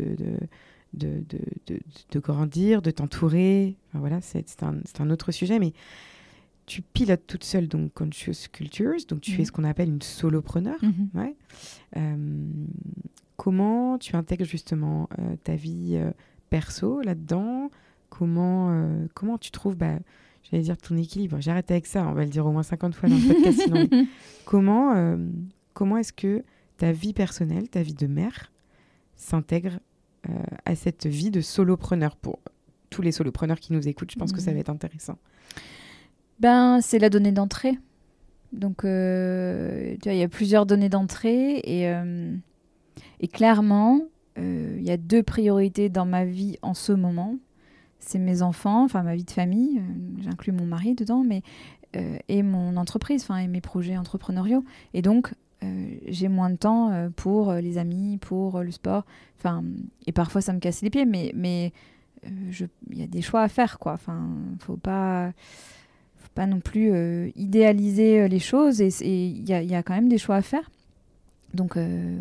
de, de, grandir, de t'entourer. Enfin, voilà, c'est un, c'est un autre sujet, mais tu pilotes toute seule donc Conscious Cultures, donc tu Mhm. es ce qu'on appelle une solopreneur. Mhm. Ouais. Euh, comment tu intègres justement euh, ta vie euh, perso là-dedans? Comment, comment tu trouves, bah, j'allais dire ton équilibre, j'arrête avec ça, on va le dire au moins 50 fois dans le podcast sinon. comment comment est-ce que ta vie personnelle, ta vie de mère s'intègre à cette vie de solopreneur? Pour tous les solopreneurs qui nous écoutent, je pense que ça Mhm. va être intéressant. Ben, c'est la donnée d'entrée. Donc, euh, il y a plusieurs données d'entrée et, euh, clairement, euh, il y a deux priorités dans ma vie en ce moment. C'est mes enfants, enfin ma vie de famille, j'inclus mon mari dedans, mais et mon entreprise, enfin et mes projets entrepreneuriaux. Et donc, j'ai moins de temps pour les amis, pour le sport. Enfin, et parfois ça me casse les pieds, mais mais il y a des choix à faire, quoi. Enfin, faut pas pas non plus euh, idéaliser euh, les choses et il y a, quand même des choix à faire. Donc euh,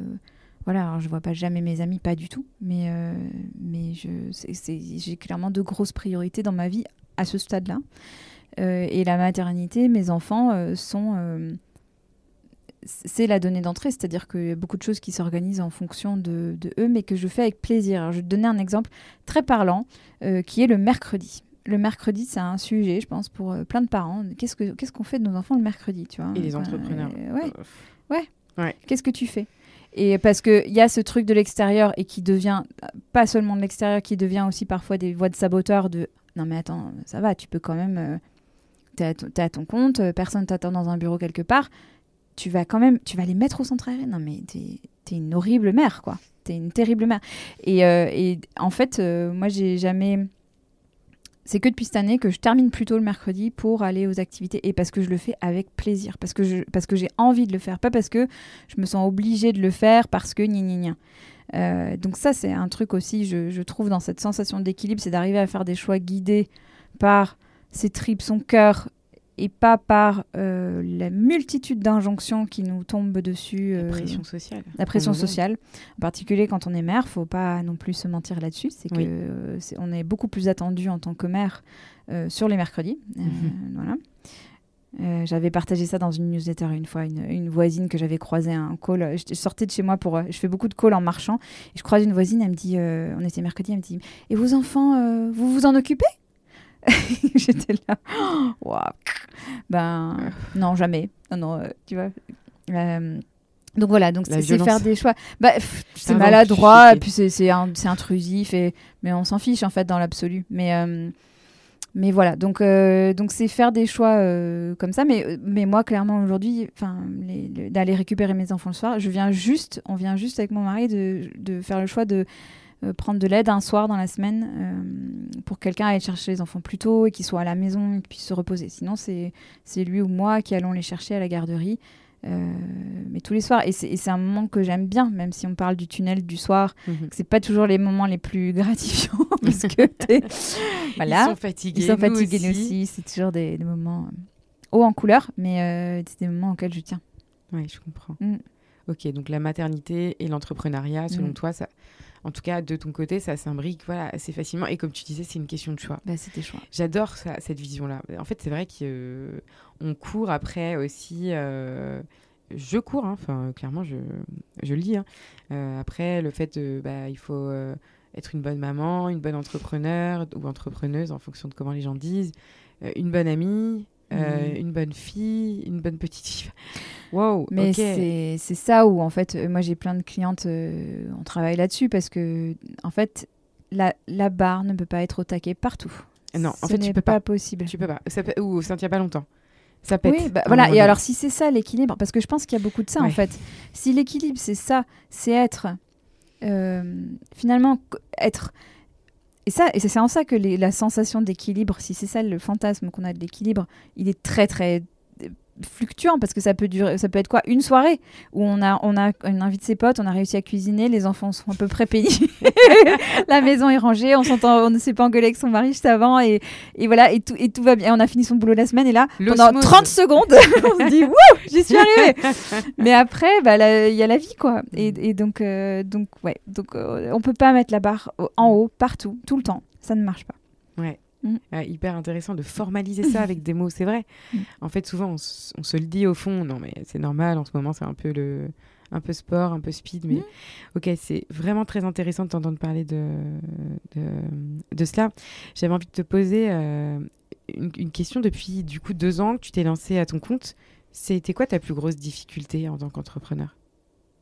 voilà, alors je vois pas jamais mes amis, pas du tout, mais, euh, mais j'ai clairement de grosses priorités dans ma vie à ce stade-là. Et la maternité, mes enfants sont. c'est la donnée d'entrée, c'est-à-dire qu'il y a beaucoup de choses qui s'organisent en fonction de, eux, mais que je fais avec plaisir. Je vais donner un exemple très parlant, qui est le mercredi. Le mercredi, c'est un sujet, je pense, pour euh, plein de parents. Qu'est-ce que qu'est-ce qu'on fait de nos enfants le mercredi, tu vois? Et les entrepreneurs. euh, ouais. Euh, Qu'est-ce que tu fais? Et parce qu'il y a ce truc de l'extérieur et qui devient, euh, pas seulement de l'extérieur, qui devient aussi parfois des voix de saboteurs de non mais attends, ça va, tu peux quand même, euh, t'es à, ton- t'es à ton compte, euh, personne t'attend dans un bureau quelque part, tu vas quand même, tu vas les mettre au centre aéré. Non mais t'es es une horrible mère quoi, t'es une terrible mère. Et, euh, et en fait, euh, moi j'ai jamais... C'est que depuis cette année que je termine plus tôt le mercredi pour aller aux activités et parce que je le fais avec plaisir, parce que j'ai envie de le faire, pas parce que je me sens obligée de le faire parce que gna gna. Euh, donc ça c'est un truc aussi, je trouve dans cette sensation d'équilibre, c'est d'arriver à faire des choix guidés par ses tripes, son cœur et pas par euh, la multitude d'injonctions qui nous tombent dessus. La euh, pression sociale. la pression sociale, en particulier quand on est mère, faut pas non plus se mentir là-dessus. C'est que Oui. euh, c'est- on est beaucoup plus attendu en tant que mère euh, sur les mercredis. Mhm. voilà. Euh, j'avais partagé ça dans une newsletter une fois, une, une voisine que j'avais croisée à un call. Je, je sortais de chez moi pour. je fais beaucoup de calls en marchant. Et je croise une voisine, elle me dit euh, on était mercredi, elle me dit Et vos enfants, euh, vous vous en occupez? J'étais là. Ben, non, jamais. Non, non, euh, tu vois. Euh, donc voilà, donc c'est faire des choix. Bah, c'est maladroit, et puis c'est- intrusif, et, mais on s'en fiche en fait dans l'absolu. Mais, euh, mais voilà, donc euh, donc c'est faire des choix euh, comme ça. Mais, mais moi, clairement, aujourd'hui, d'aller récupérer mes enfants le soir, je viens juste, on vient juste avec mon mari de, de faire le choix de euh, prendre de l'aide un soir dans la semaine euh, pour que quelqu'un aille chercher les enfants plus tôt et qu'ils soient à la maison et qu'ils puissent se reposer. Sinon, c'est lui ou moi qui allons les chercher à la garderie. euh, mais tous les soirs. Et c'est un moment que j'aime bien, même si on parle du tunnel du soir. Mhm. C'est pas toujours les moments les plus gratifiants parce que t'es- voilà. Ils sont fatigués. Ils sont nous fatigués aussi. C'est toujours des, des moments hauts en couleur, mais euh, c'est des moments auxquels je tiens. Oui, je comprends. Mm. Ok, donc la maternité et l'entrepreneuriat, selon Mm. toi, ça, en tout cas de ton côté, ça s'imbrique voilà, assez facilement. Et comme tu disais, c'est une question de choix. Bah, c'est tes choix. J'adore cette vision-là. En fait, c'est vrai qu'on court après aussi. euh, je cours, hein, enfin, clairement, je, je le dis. hein. Euh, après, le fait de. Bah, il faut euh, être une bonne maman, une bonne entrepreneur ou entrepreneuse en fonction de comment les gens disent, euh, une bonne amie. Euh, Mhm. Une bonne fille, une bonne petite fille. Wow, Mais ok. c'est ça où, en fait, euh, moi j'ai plein de clientes, euh, on travaille là-dessus parce que, en fait, la, la barre ne peut pas être au taquet partout. Non, en Ce fait, tu n'est peux pas. possible. Tu peux pas. Ça Ou ça ne tient pas longtemps. Ça pète. Oui, bah, voilà. Et alors, si c'est ça l'équilibre, parce que je pense qu'il y a beaucoup de ça en fait. Si l'équilibre, c'est ça, c'est être euh, finalement être. Et ça, et c'est en ça que la sensation d'équilibre, si c'est ça le fantasme qu'on a de l'équilibre, il est très très fluctuant parce que ça peut durer, ça peut être quoi Une soirée où on a, on a, on invite ses potes, on a réussi à cuisiner, les enfants sont à peu près pénibles, la maison est rangée, on s'entend, on ne s'est pas engueulé avec son mari juste avant et, et voilà et tout, et tout va bien. On a fini son boulot la semaine et là pendant 30 secondes, on se dit wouh, j'y suis arrivée. Mais après, bah, il y a la vie quoi. Et, et donc, euh, donc ouais, donc euh, on peut pas mettre la barre en haut partout, tout le temps. Ça ne marche pas. Mm. Euh, hyper intéressant de formaliser ça avec des mots, c'est vrai. Mm. En fait, souvent, on, se le dit au fond, non, mais c'est normal, en ce moment, c'est un peu le un peu sport, un peu speed, mais mm. ok, c'est vraiment très intéressant de t'entendre parler de, de, cela. J'avais envie de te poser euh, une, une, question depuis du coup deux ans que tu t'es lancé à ton compte. C'était quoi ta plus grosse difficulté en tant qu'entrepreneur?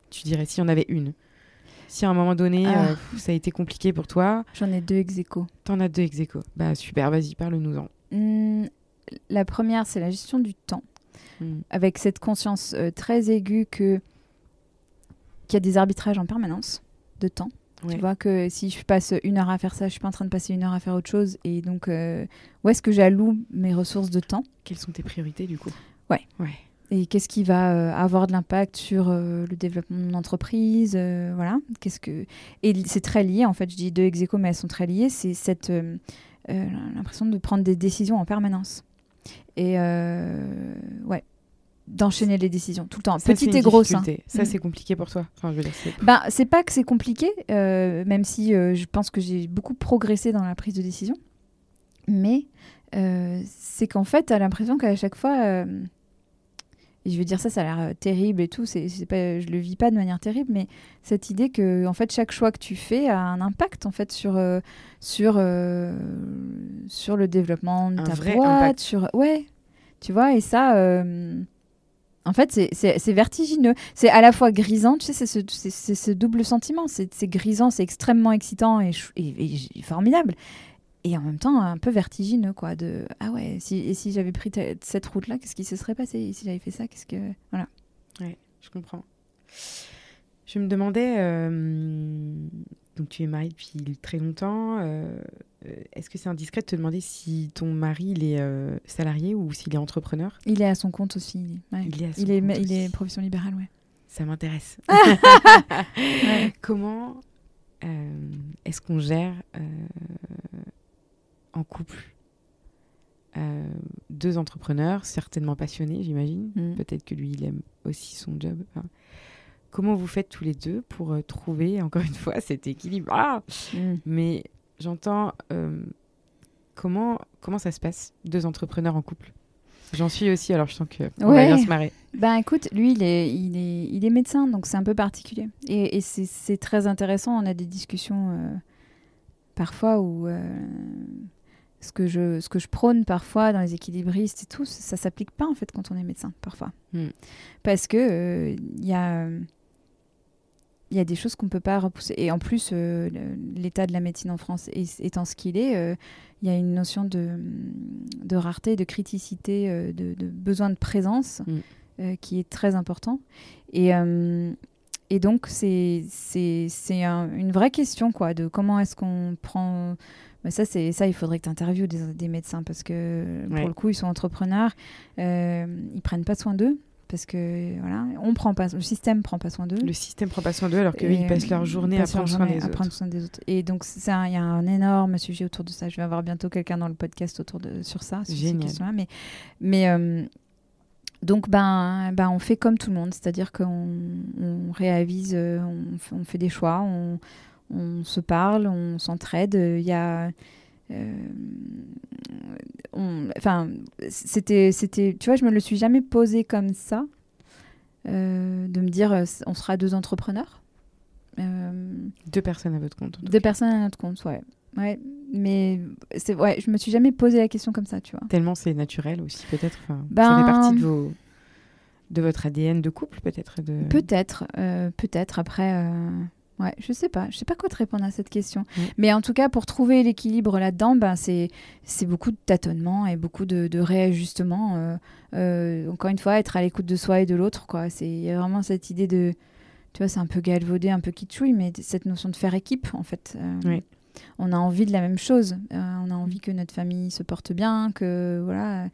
Tu dirais si on avait une si à un moment donné, ah. euh, ça a été compliqué pour toi. J'en ai deux ex T'en as deux ex Bah super, vas-y, parle-nous-en. Mmh, la première, c'est la gestion du temps. Mmh. Avec cette conscience euh, très aiguë que qu'il y a des arbitrages en permanence de temps. Tu vois que si je passe une heure à faire ça, je suis pas en train de passer une heure à faire autre chose. Et donc, euh, où est-ce que j'alloue mes ressources de temps? Quelles sont tes priorités du coup? Ouais. Ouais et qu'est-ce qui va euh, avoir de l'impact sur euh, le développement de mon entreprise euh, voilà. Qu'est-ce que et c'est très lié en fait je dis deux ex mais elles sont très liées. C'est cette l'impression de prendre des décisions en permanence. Et ouais. D'enchaîner les décisions tout le temps. Petite et grosse hein. ça mm. c'est compliqué pour toi. Enfin, ben, c'est pas que c'est compliqué même si je pense que j'ai beaucoup progressé dans la prise de décision. Mais c'est qu'en fait tu as l'impression qu'à chaque fois et je veux dire ça, ça a l'air euh, terrible et tout. C'est, pas, je le vis pas de manière terrible, mais cette idée que en fait chaque choix que tu fais a un impact en fait sur euh, sur euh, sur le développement de ta boîte, sur ouais, tu vois. Et ça, en fait, c'est, vertigineux. C'est à la fois grisant, tu sais, c'est ce, double sentiment. C'est, grisant, c'est extrêmement excitant et, et formidable et en même temps un peu vertigineux quoi de ah ouais si et si j'avais pris cette route là qu'est-ce qui se serait passé? Si j'avais fait ça qu'est-ce que voilà. Ouais je comprends. Je me demandais euh, donc tu es mariée depuis très longtemps euh, est-ce que c'est indiscret de te demander si ton mari il est euh, salarié ou s'il est entrepreneur? Il est à son compte aussi il est à son il est, il est profession libérale ouais. Ça m'intéresse. Comment est-ce qu'on gère en couple euh, deux entrepreneurs, certainement passionnés, j'imagine. Mm. Peut-être que lui, il aime aussi son job. comment vous faites tous les deux pour euh, trouver, encore une fois, cet équilibre? Ah mm. Mais j'entends euh, comment, comment ça se passe, deux entrepreneurs en couple? J'en suis aussi, alors je sens que on va bien se marrer. Ben écoute, lui, il est, il est, il est médecin, donc c'est un peu particulier. Et, et c'est très intéressant. On a des discussions parfois où ce que je, ce que je prône parfois dans les équilibristes et tout, ça s'applique pas en fait quand on est médecin, parfois. Hmm. Parce que il euh, y a il y a des choses qu'on ne peut pas repousser. Et en plus, euh, l'état de la médecine en France étant ce qu'il est, il euh, y a une notion de, de rareté, de criticité, de, besoin de présence hmm. qui est très important. Et, et donc, c'est un, une vraie question, quoi, de comment est-ce qu'on prend mais ça, c'est ça, il faudrait que tu interviewes des, médecins parce que pour le coup, ils sont entrepreneurs, euh, ils prennent pas soin d'eux parce que voilà, on prend pas, le système prend pas soin d'eux. Le système prend pas soin d'eux alors qu'ils passent leur journée à prendre, soin, des autres. Et donc il y a un énorme sujet autour de ça. Je vais avoir bientôt quelqu'un dans le podcast autour de sur ça, sur ces questions-là. Mais mais euh, donc ben, ben on fait comme tout le monde, c'est-à-dire qu'on on réavise, euh, on, on, fait des choix, on on se parle, on s'entraide. Il y a. Euh, enfin, c'était, c'était, tu vois, je me le suis jamais posé comme ça, euh, de me dire, euh, on sera deux entrepreneurs. deux personnes à votre compte. Deux personnes à notre compte, ouais. Ouais, mais c'est ouais, je me suis jamais posé la question comme ça, tu vois. Tellement c'est naturel aussi, peut-être. Ben... Ça fait partie de vos, de votre ADN de couple, peut-être. De... Peut-être, peut-être. Après, Ouais, je sais pas, je sais pas quoi te répondre à cette question. Mm. Mais en tout cas, pour trouver l'équilibre là-dedans, ben c'est c'est beaucoup de tâtonnement et beaucoup de, de réajustement. Euh, euh, encore une fois, être à l'écoute de soi et de l'autre, quoi. C'est vraiment cette idée de, tu vois, c'est un peu galvaudé, un peu kitschouille, mais cette notion de faire équipe, en fait. Euh, on a envie de la même chose. on a envie que notre famille se porte bien, que voilà.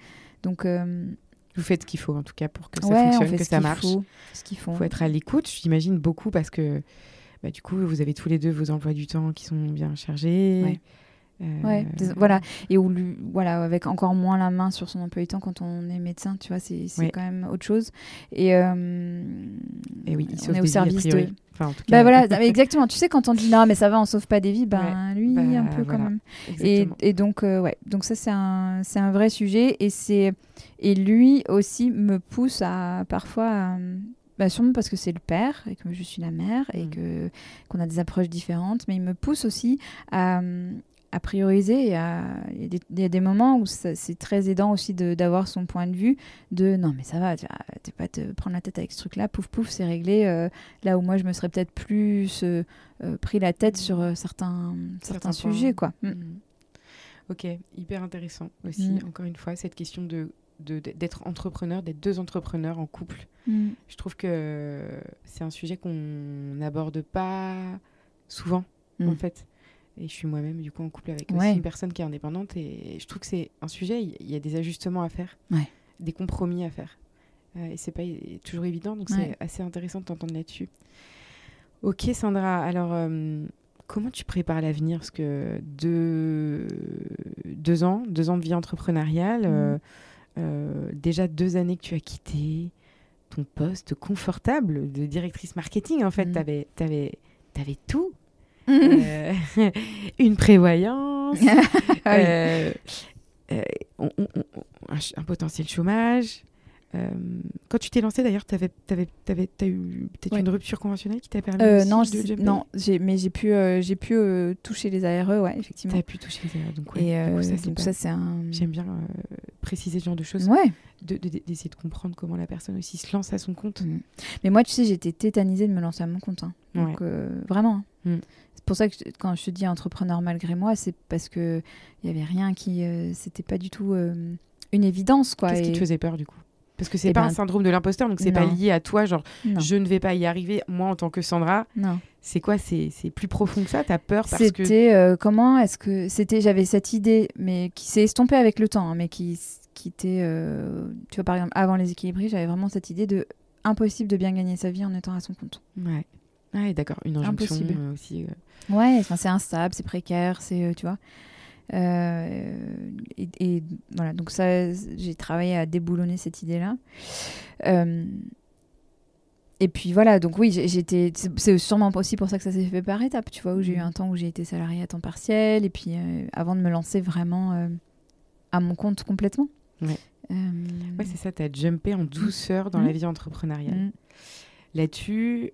Donc Vous faites ce qu'il faut en tout cas pour que ça Ouais, on fonctionne, fait que ce ça qu'il marche. faut, ce qu'il faut. Il faut être à l'écoute, j'imagine beaucoup parce que bah, du coup, vous avez tous les deux vos emplois du temps qui sont bien chargés. Ouais. Euh, Ouais, voilà. Et où, voilà, avec encore moins la main sur son emploi du temps quand on est médecin, tu vois, c'est Ouais. quand même autre chose. Et, euh, Et oui, il on est au service de. Enfin, en tout Bah cas, voilà, mais exactement. Tu sais, quand on dit non, mais ça va, on sauve pas des vies, ben Ouais. lui, Bah, un peu voilà. quand même. Et, donc, euh, ouais, donc ça, c'est un, un vrai sujet. Et, et lui aussi me pousse à parfois. à- bah, sûrement parce que c'est le père et que je suis la mère et Mm. que, qu'on a des approches différentes, mais il me pousse aussi à, à prioriser. Il y, a des- il y a des moments où c'est très aidant aussi d'avoir son point de vue de non, mais ça va, tu vas t'es pas te prendre la tête avec ce truc-là, pouf pouf, c'est réglé. euh, là où moi, je me serais peut-être plus euh, euh, pris la tête sur euh, certains, certains, points. sujets, quoi. Mm. Ok, hyper intéressant aussi, Mm. encore une fois, cette question de- d'être entrepreneur, d'être deux entrepreneurs en couple. Mm. Je trouve que c'est un sujet qu'on n'aborde pas souvent, Mm. en fait. Et je suis moi-même, du coup, en couple avec Ouais. aussi une personne qui est indépendante. Et je trouve que c'est un sujet, il y a des ajustements à faire, Ouais. des compromis à faire. Euh, et c'est pas toujours évident, donc Ouais. c'est assez intéressant de t'entendre là-dessus. Ok, Sandra, alors euh, comment tu prépares l'avenir? Parce que deux, deux ans, deux ans de vie entrepreneuriale, euh, euh, déjà deux années que tu as quitté ton poste confortable de directrice marketing. En fait, Mhm. tu avais, avais, tout. Euh, une prévoyance, Ah euh, euh, on- on- on- un, ch- un potentiel chômage. Euh, quand tu t'es lancée, d'ailleurs, tu avais, as eu peut-être Ouais. une rupture conventionnelle qui t'a permis Euh, aussi non, de jumper non, mais j'ai pu, euh, j'ai pu euh, toucher les ARE, ouais, effectivement. Tu as pu toucher les erreurs. Donc, ouais, Et du coup, euh, ça, c'est donc pas- ça, c'est un. J'aime bien euh, préciser ce genre de choses, Ouais. de- de- d'essayer de, comprendre comment la personne aussi se lance à son compte. Mm. Mais moi, tu sais, j'étais tétanisée de me lancer à mon compte. hein. Donc, euh, vraiment. hein. Mm. C'est pour ça que je- quand je te dis entrepreneur malgré moi, c'est parce que il y avait rien qui. euh, c'était pas du tout euh, une évidence, quoi. Qu'est-ce qui te faisait peur du coup? Parce que c'est Eh pas ben, un syndrome de l'imposteur, donc c'est pas lié à toi, genre Non, je ne vais pas y arriver, moi en tant que Sandra. non. C'est quoi C'est plus profond que ça? T'as peur parce que. C'était euh, comment est-ce que c'était j'avais cette idée mais qui s'est estompée avec le temps hein, mais qui qui était euh, tu vois par exemple avant les équilibres j'avais vraiment cette idée de impossible de bien gagner sa vie en étant à son compte. Ouais. Ah, ouais, d'accord, une injonction Impossible. euh, aussi. Ouais, enfin c'est instable, c'est précaire, c'est tu vois. Et, voilà, donc ça, j'ai travaillé à déboulonner cette idée-là. Euh, et puis voilà, donc oui, j'étais. c'est- sûrement aussi pour ça que ça s'est fait par étapes, tu vois, où j'ai eu Mhm. un temps où j'ai été salariée à temps partiel, et puis euh, avant de me lancer vraiment euh, à mon compte complètement. Ouais. Euh, Ouais, c'est ça, t'as jumpé en douceur dans la Mhm. vie entrepreneuriale. mm. Là-dessus,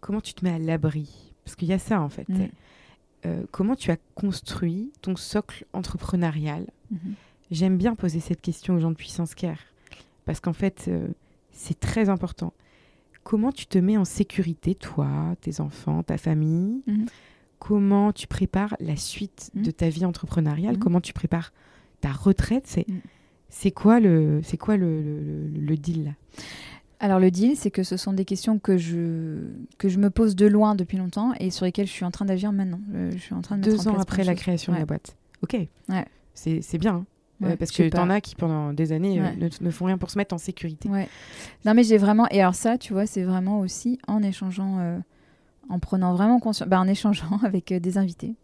comment tu te mets à l'abri? Parce qu'il y a ça en fait. Euh, comment tu as construit ton socle entrepreneurial Mhm. J'aime bien poser cette question aux gens de Puissance Care. Parce qu'en fait, euh, c'est très important. Comment tu te mets en sécurité, toi, tes enfants, ta famille Mhm. Comment tu prépares la suite Mhm. de ta vie entrepreneuriale. Comment tu prépares ta retraite C'est c'est quoi le c'est quoi le, le, le- le deal là? Alors le deal, c'est que ce sont des questions que je, que je me pose de loin depuis longtemps et sur lesquelles je suis en train d'agir maintenant. Je suis en train de mettre Deux en ans place après la création de la boîte. Ok. Ouais. C'est c'est bien. hein. Euh, parce que t'en as qui, pendant des années, euh, Ouais. ne, ne font rien pour se mettre en sécurité. Ouais. Non, mais j'ai vraiment. Et alors, ça, tu vois, c'est vraiment aussi en échangeant, euh, en prenant vraiment conscience, bah, en échangeant avec euh, des invités,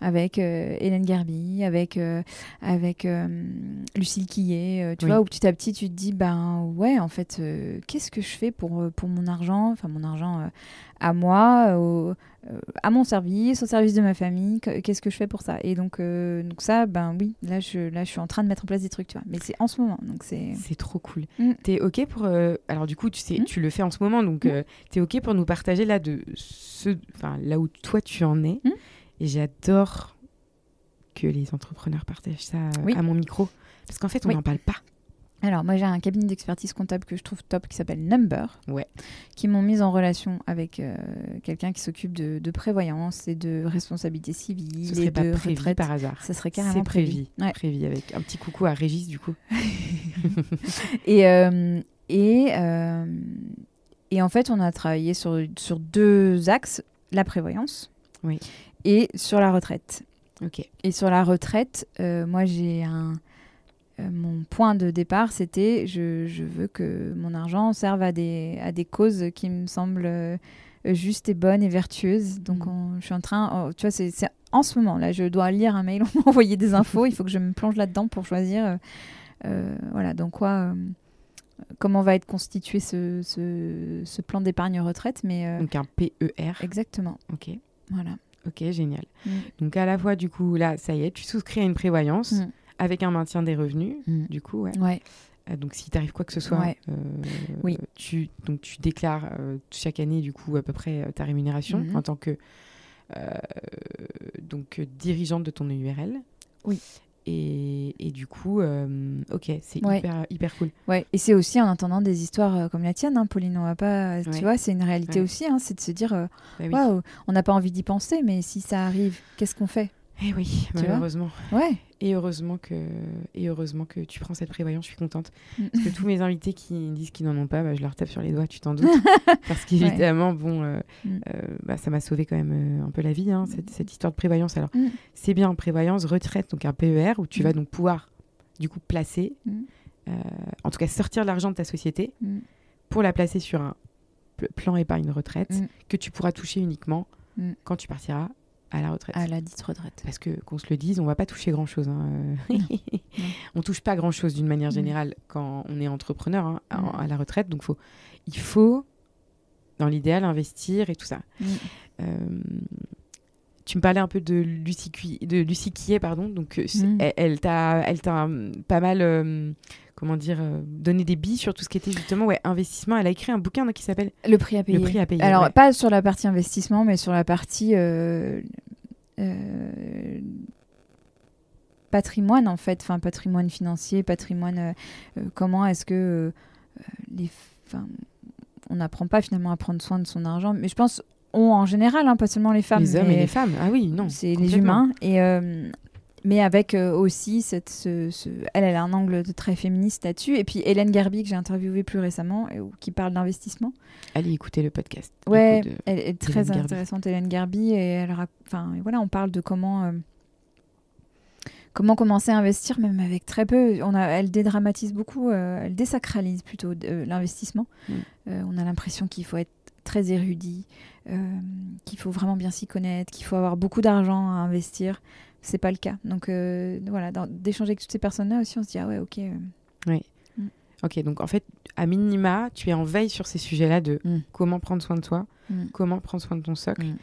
avec euh, Hélène Garbi, avec, euh, avec euh, Lucille Quillet, euh, tu Oui. vois, où petit à petit, tu te dis, ben ouais, en fait, euh, qu'est-ce que je fais pour, pour mon argent, enfin, mon argent à moi, au- euh, à mon service, au service de ma famille, que- qu'est-ce que je fais pour ça? Et donc, euh, donc ça, ben oui, là je, là, je suis en train de mettre en place des trucs, tu vois, mais c'est en ce moment, donc c'est. C'est trop cool. Mm. T'es OK pour. euh, alors, du coup, tu sais, Mm. tu le fais en ce moment, donc Mm. euh, t'es OK pour nous partager là, de ce, enfin, là où toi tu en es. Et j'adore que les entrepreneurs partagent ça euh, Oui. à mon micro. Parce qu'en fait, on Oui. n'en parle pas. Alors, moi, j'ai un cabinet d'expertise comptable que je trouve top qui s'appelle Number. Ouais. Qui m'ont mise en relation avec euh, quelqu'un qui s'occupe de, de prévoyance et de responsabilité civile Ce et serait pas de prévu retraite. par hasard. Ça serait carrément prévu. Ouais. Prévu avec un petit coucou à Régis, du coup. Et, euh, et, euh, et en fait, on a travaillé sur, sur deux axes la prévoyance Oui. et sur la retraite. OK. Et sur la retraite, moi, j'ai un. Euh, mon point de départ, c'était je, je, veux que mon argent serve à des, à des causes qui me semblent euh, justes et bonnes et vertueuses. Donc, Mhm. on- je suis en train, oh, tu vois, c'est en ce moment, là, je dois lire un mail, on m'a envoyé des infos, il faut que je me plonge là-dedans pour choisir, euh, euh, voilà, donc quoi, euh, comment va être constitué ce, ce, ce plan d'épargne retraite, mais Donc un PER. exactement, Ok. voilà. Ok, génial. Mm. Donc à la fois, du coup, là, ça y est, tu souscris à une prévoyance Mm. Avec un maintien des revenus. Mm. Du coup, ouais. Ouais, Euh, Donc si t'arrive quoi que ce soit, Ouais. euh, Oui. tu, donc, tu déclares euh, chaque année, du coup, à peu près ta rémunération Mhm. en tant que donc, dirigeante de ton URL. Oui. Et, et du coup, euh, ok, c'est Ouais. hyper, hyper cool. Ouais, et c'est aussi en entendant des histoires comme la tienne, hein, Pauline. On va pas, tu Ouais. vois, c'est une réalité Ouais. aussi, hein, c'est de se dire, Bah oui. waouh, on n'a pas envie d'y penser, mais si ça arrive, qu'est-ce qu'on fait? Eh oui, malheureusement. Ouais, Et heureusement que et heureusement que tu prends cette prévoyance, je suis contente. Mm. Parce que tous mes invités qui disent qu'ils n'en ont pas, bah, je leur tape sur les doigts, tu t'en doutes. Parce qu'évidemment, bon, euh, Mm. euh, bah, ça m'a sauvé quand même euh, un peu la vie, hein, cette, cette histoire de prévoyance. Alors, Mm. c'est bien prévoyance, retraite, donc un PER, où tu Mm. vas donc pouvoir, du coup, placer, Mm. en tout cas, sortir de l'argent de ta société Mm. pour la placer sur un pl- plan épargne retraite Mm. que tu pourras toucher uniquement Mm. quand tu partiras à la retraite. à la dite retraite. Parce que qu'on se le dise, on va pas toucher grand chose. on touche pas grand chose d'une manière Mm. générale quand on est entrepreneur hein, à, Mm. à la retraite. Donc faut, il faut, dans l'idéal, investir et tout ça. Mm. Euh, tu me parlais un peu de Lucie, de Lucie Quillet, pardon. Donc euh, elle, elle t'a, elle t'a pas mal, euh, comment dire, euh, donné des billes sur tout ce qui était justement ouais investissement. Elle a écrit un bouquin donc, qui s'appelle Le prix à payer. Le prix à payer. Alors, ouais. pas sur la partie investissement, mais sur la partie euh, euh, patrimoine, en fait. Enfin, patrimoine financier, patrimoine. comment est-ce que les. On n'apprend pas finalement à prendre soin de son argent. Mais je pense, on en général, hein, pas seulement les femmes. les hommes mais et les femmes. Ah oui, non. C'est les humains. Et. Euh, mais avec euh, aussi cette, ce, ce- elle, elle a un angle de très féministe là-dessus. Et puis Hélène Garby que j'ai interviewée plus récemment, et, qui parle d'investissement. Allez écouter le podcast. Ouais, de- elle est très intéressante, Hélène Garby, et elle, rac- enfin, voilà, on parle de comment, euh, comment commencer à investir, même avec très peu. On a, elle dédramatise beaucoup, euh, elle désacralise plutôt euh, l'investissement. Mm. Euh, on a l'impression qu'il faut être très érudit, euh, qu'il faut vraiment bien s'y connaître, qu'il faut avoir beaucoup d'argent à investir. C'est pas le cas. Donc euh, voilà, d'échanger avec toutes ces personnes-là aussi, on se dit ah ouais, ok. euh, Ok, donc en fait, à minima, tu es en veille sur ces sujets-là de Mm. comment prendre soin de toi, Mm. comment prendre soin de ton socle. Mm.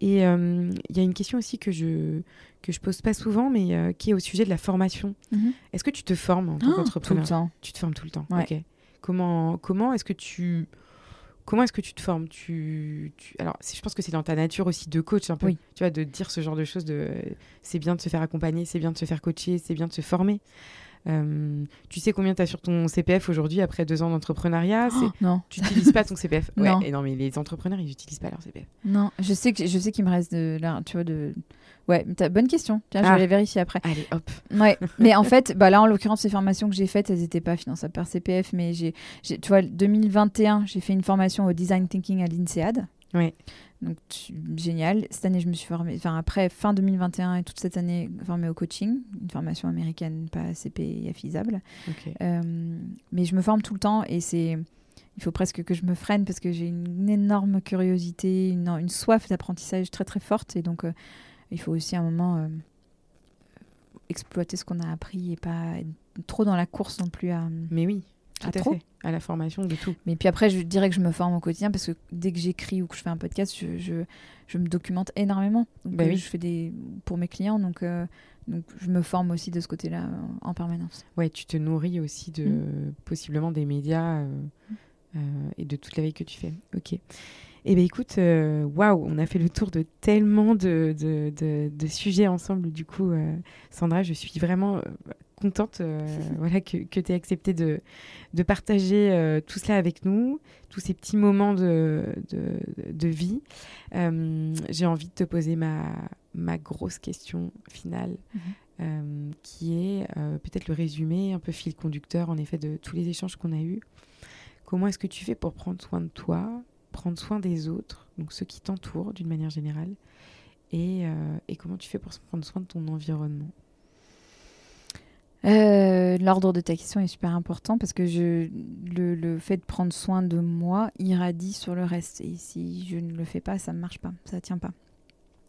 Et euh, il y a une question aussi que je que je pose pas souvent, mais euh, qui est au sujet de la formation. Mhm. Est-ce que tu te formes en tant Oh, tout qu'entrepreneur le temps. Tu te formes tout le temps. Ouais. Ok. Comment comment est-ce que tu comment est-ce que tu te formes? Tu, tu- alors je pense que c'est dans ta nature aussi de coach un peu. Oui. Tu vois de dire ce genre de choses de c'est bien de se faire accompagner, c'est bien de se faire coacher, c'est bien de se former. Euh, tu sais combien tu as sur ton CPF aujourd'hui après deux ans d'entrepreneuriat? Oh, non, Tu n'utilises pas ton CPF. Ouais, Non. et non, mais les entrepreneurs, ils n'utilisent pas leur CPF. non, je sais que je sais qu'il me reste de, tu vois, de. Ouais, bonne question. Tiens, je Ah. vais aller vérifier après. Allez, hop. Ouais, mais en fait, bah là, en l'occurrence, ces formations que j'ai faites, elles n'étaient pas finançables par CPF, mais j'ai, tu vois, 2021, j'ai fait une formation au design thinking à l'INSEAD. Ouais. Donc, tu- génial. Cette année, je me suis formée, enfin, après, fin 2021 et toute cette année, formée au coaching, une formation américaine, pas CPFisable. Ok. Euh, mais je me forme tout le temps et c'est. Il faut presque que je me freine parce que j'ai une énorme curiosité, une, une soif d'apprentissage très très forte et donc euh, il faut aussi à un moment euh, exploiter ce qu'on a appris et pas être trop dans la course non plus à. Mais oui, tout À trop. fait. À la formation de tout. Mais puis après, je dirais que je me forme au quotidien parce que dès que j'écris ou que je fais un podcast, je, je, je me documente énormément. Donc, Bah euh, oui. Je fais des pour mes clients, donc euh, donc je me forme aussi de ce côté-là euh, en permanence. Ouais, tu te nourris aussi de Mm. possiblement des médias euh, euh, et de toute la veille que tu fais. Ok. Eh bien, écoute, euh, waouh, on a fait le tour de tellement de, de, de- de sujets ensemble. Du coup, euh, Sandra, je suis vraiment euh, contente euh, voilà, que, que tu aies accepté de, de partager euh, tout cela avec nous, tous ces petits moments de, de, de vie. J'ai envie de te poser ma, ma grosse question finale, Mhm. qui est peut-être le résumé, un peu fil conducteur, en effet, de tous les échanges qu'on a eus. Comment est-ce que tu fais pour prendre soin de toi, prendre soin des autres, donc ceux qui t'entourent d'une manière générale, et, euh, comment tu fais pour prendre soin de ton environnement? Euh, L'ordre de ta question est super important parce que le, fait de prendre soin de moi irradie sur le reste. Et si je ne le fais pas, ça ne marche pas, ça ne tient pas.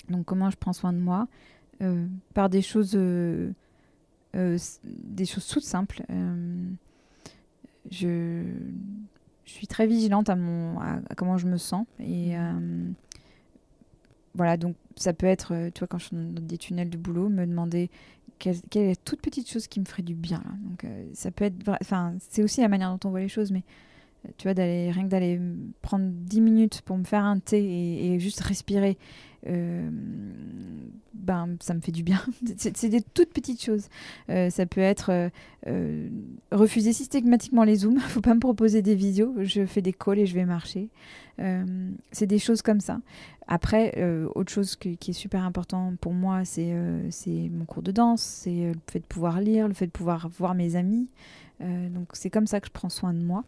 Donc comment je prends soin de moi? Euh, Par des choses, des choses toutes simples. je, je, suis très vigilante à, mon, à, à, comment je me sens. Et voilà, donc ça peut être, tu vois, quand je suis dans des tunnels de boulot, me demander quelle, quelle est toute petite chose qui me ferait du bien. Là. Donc ça peut être, enfin, c'est aussi la manière dont on voit les choses, mais tu vois, d'aller rien que d'aller prendre 10 minutes pour me faire un thé et, et juste respirer euh, ben, ça me fait du bien. c'est des toutes petites choses. Euh, ça peut être euh, refuser systématiquement les zooms. Faut pas me proposer des visios. Je fais des calls et je vais marcher. C'est des choses comme ça. Après, autre chose qui est super important pour moi, c'est mon cours de danse, c'est le fait de pouvoir lire, le fait de pouvoir voir mes amis. donc c'est comme ça que je prends soin de moi.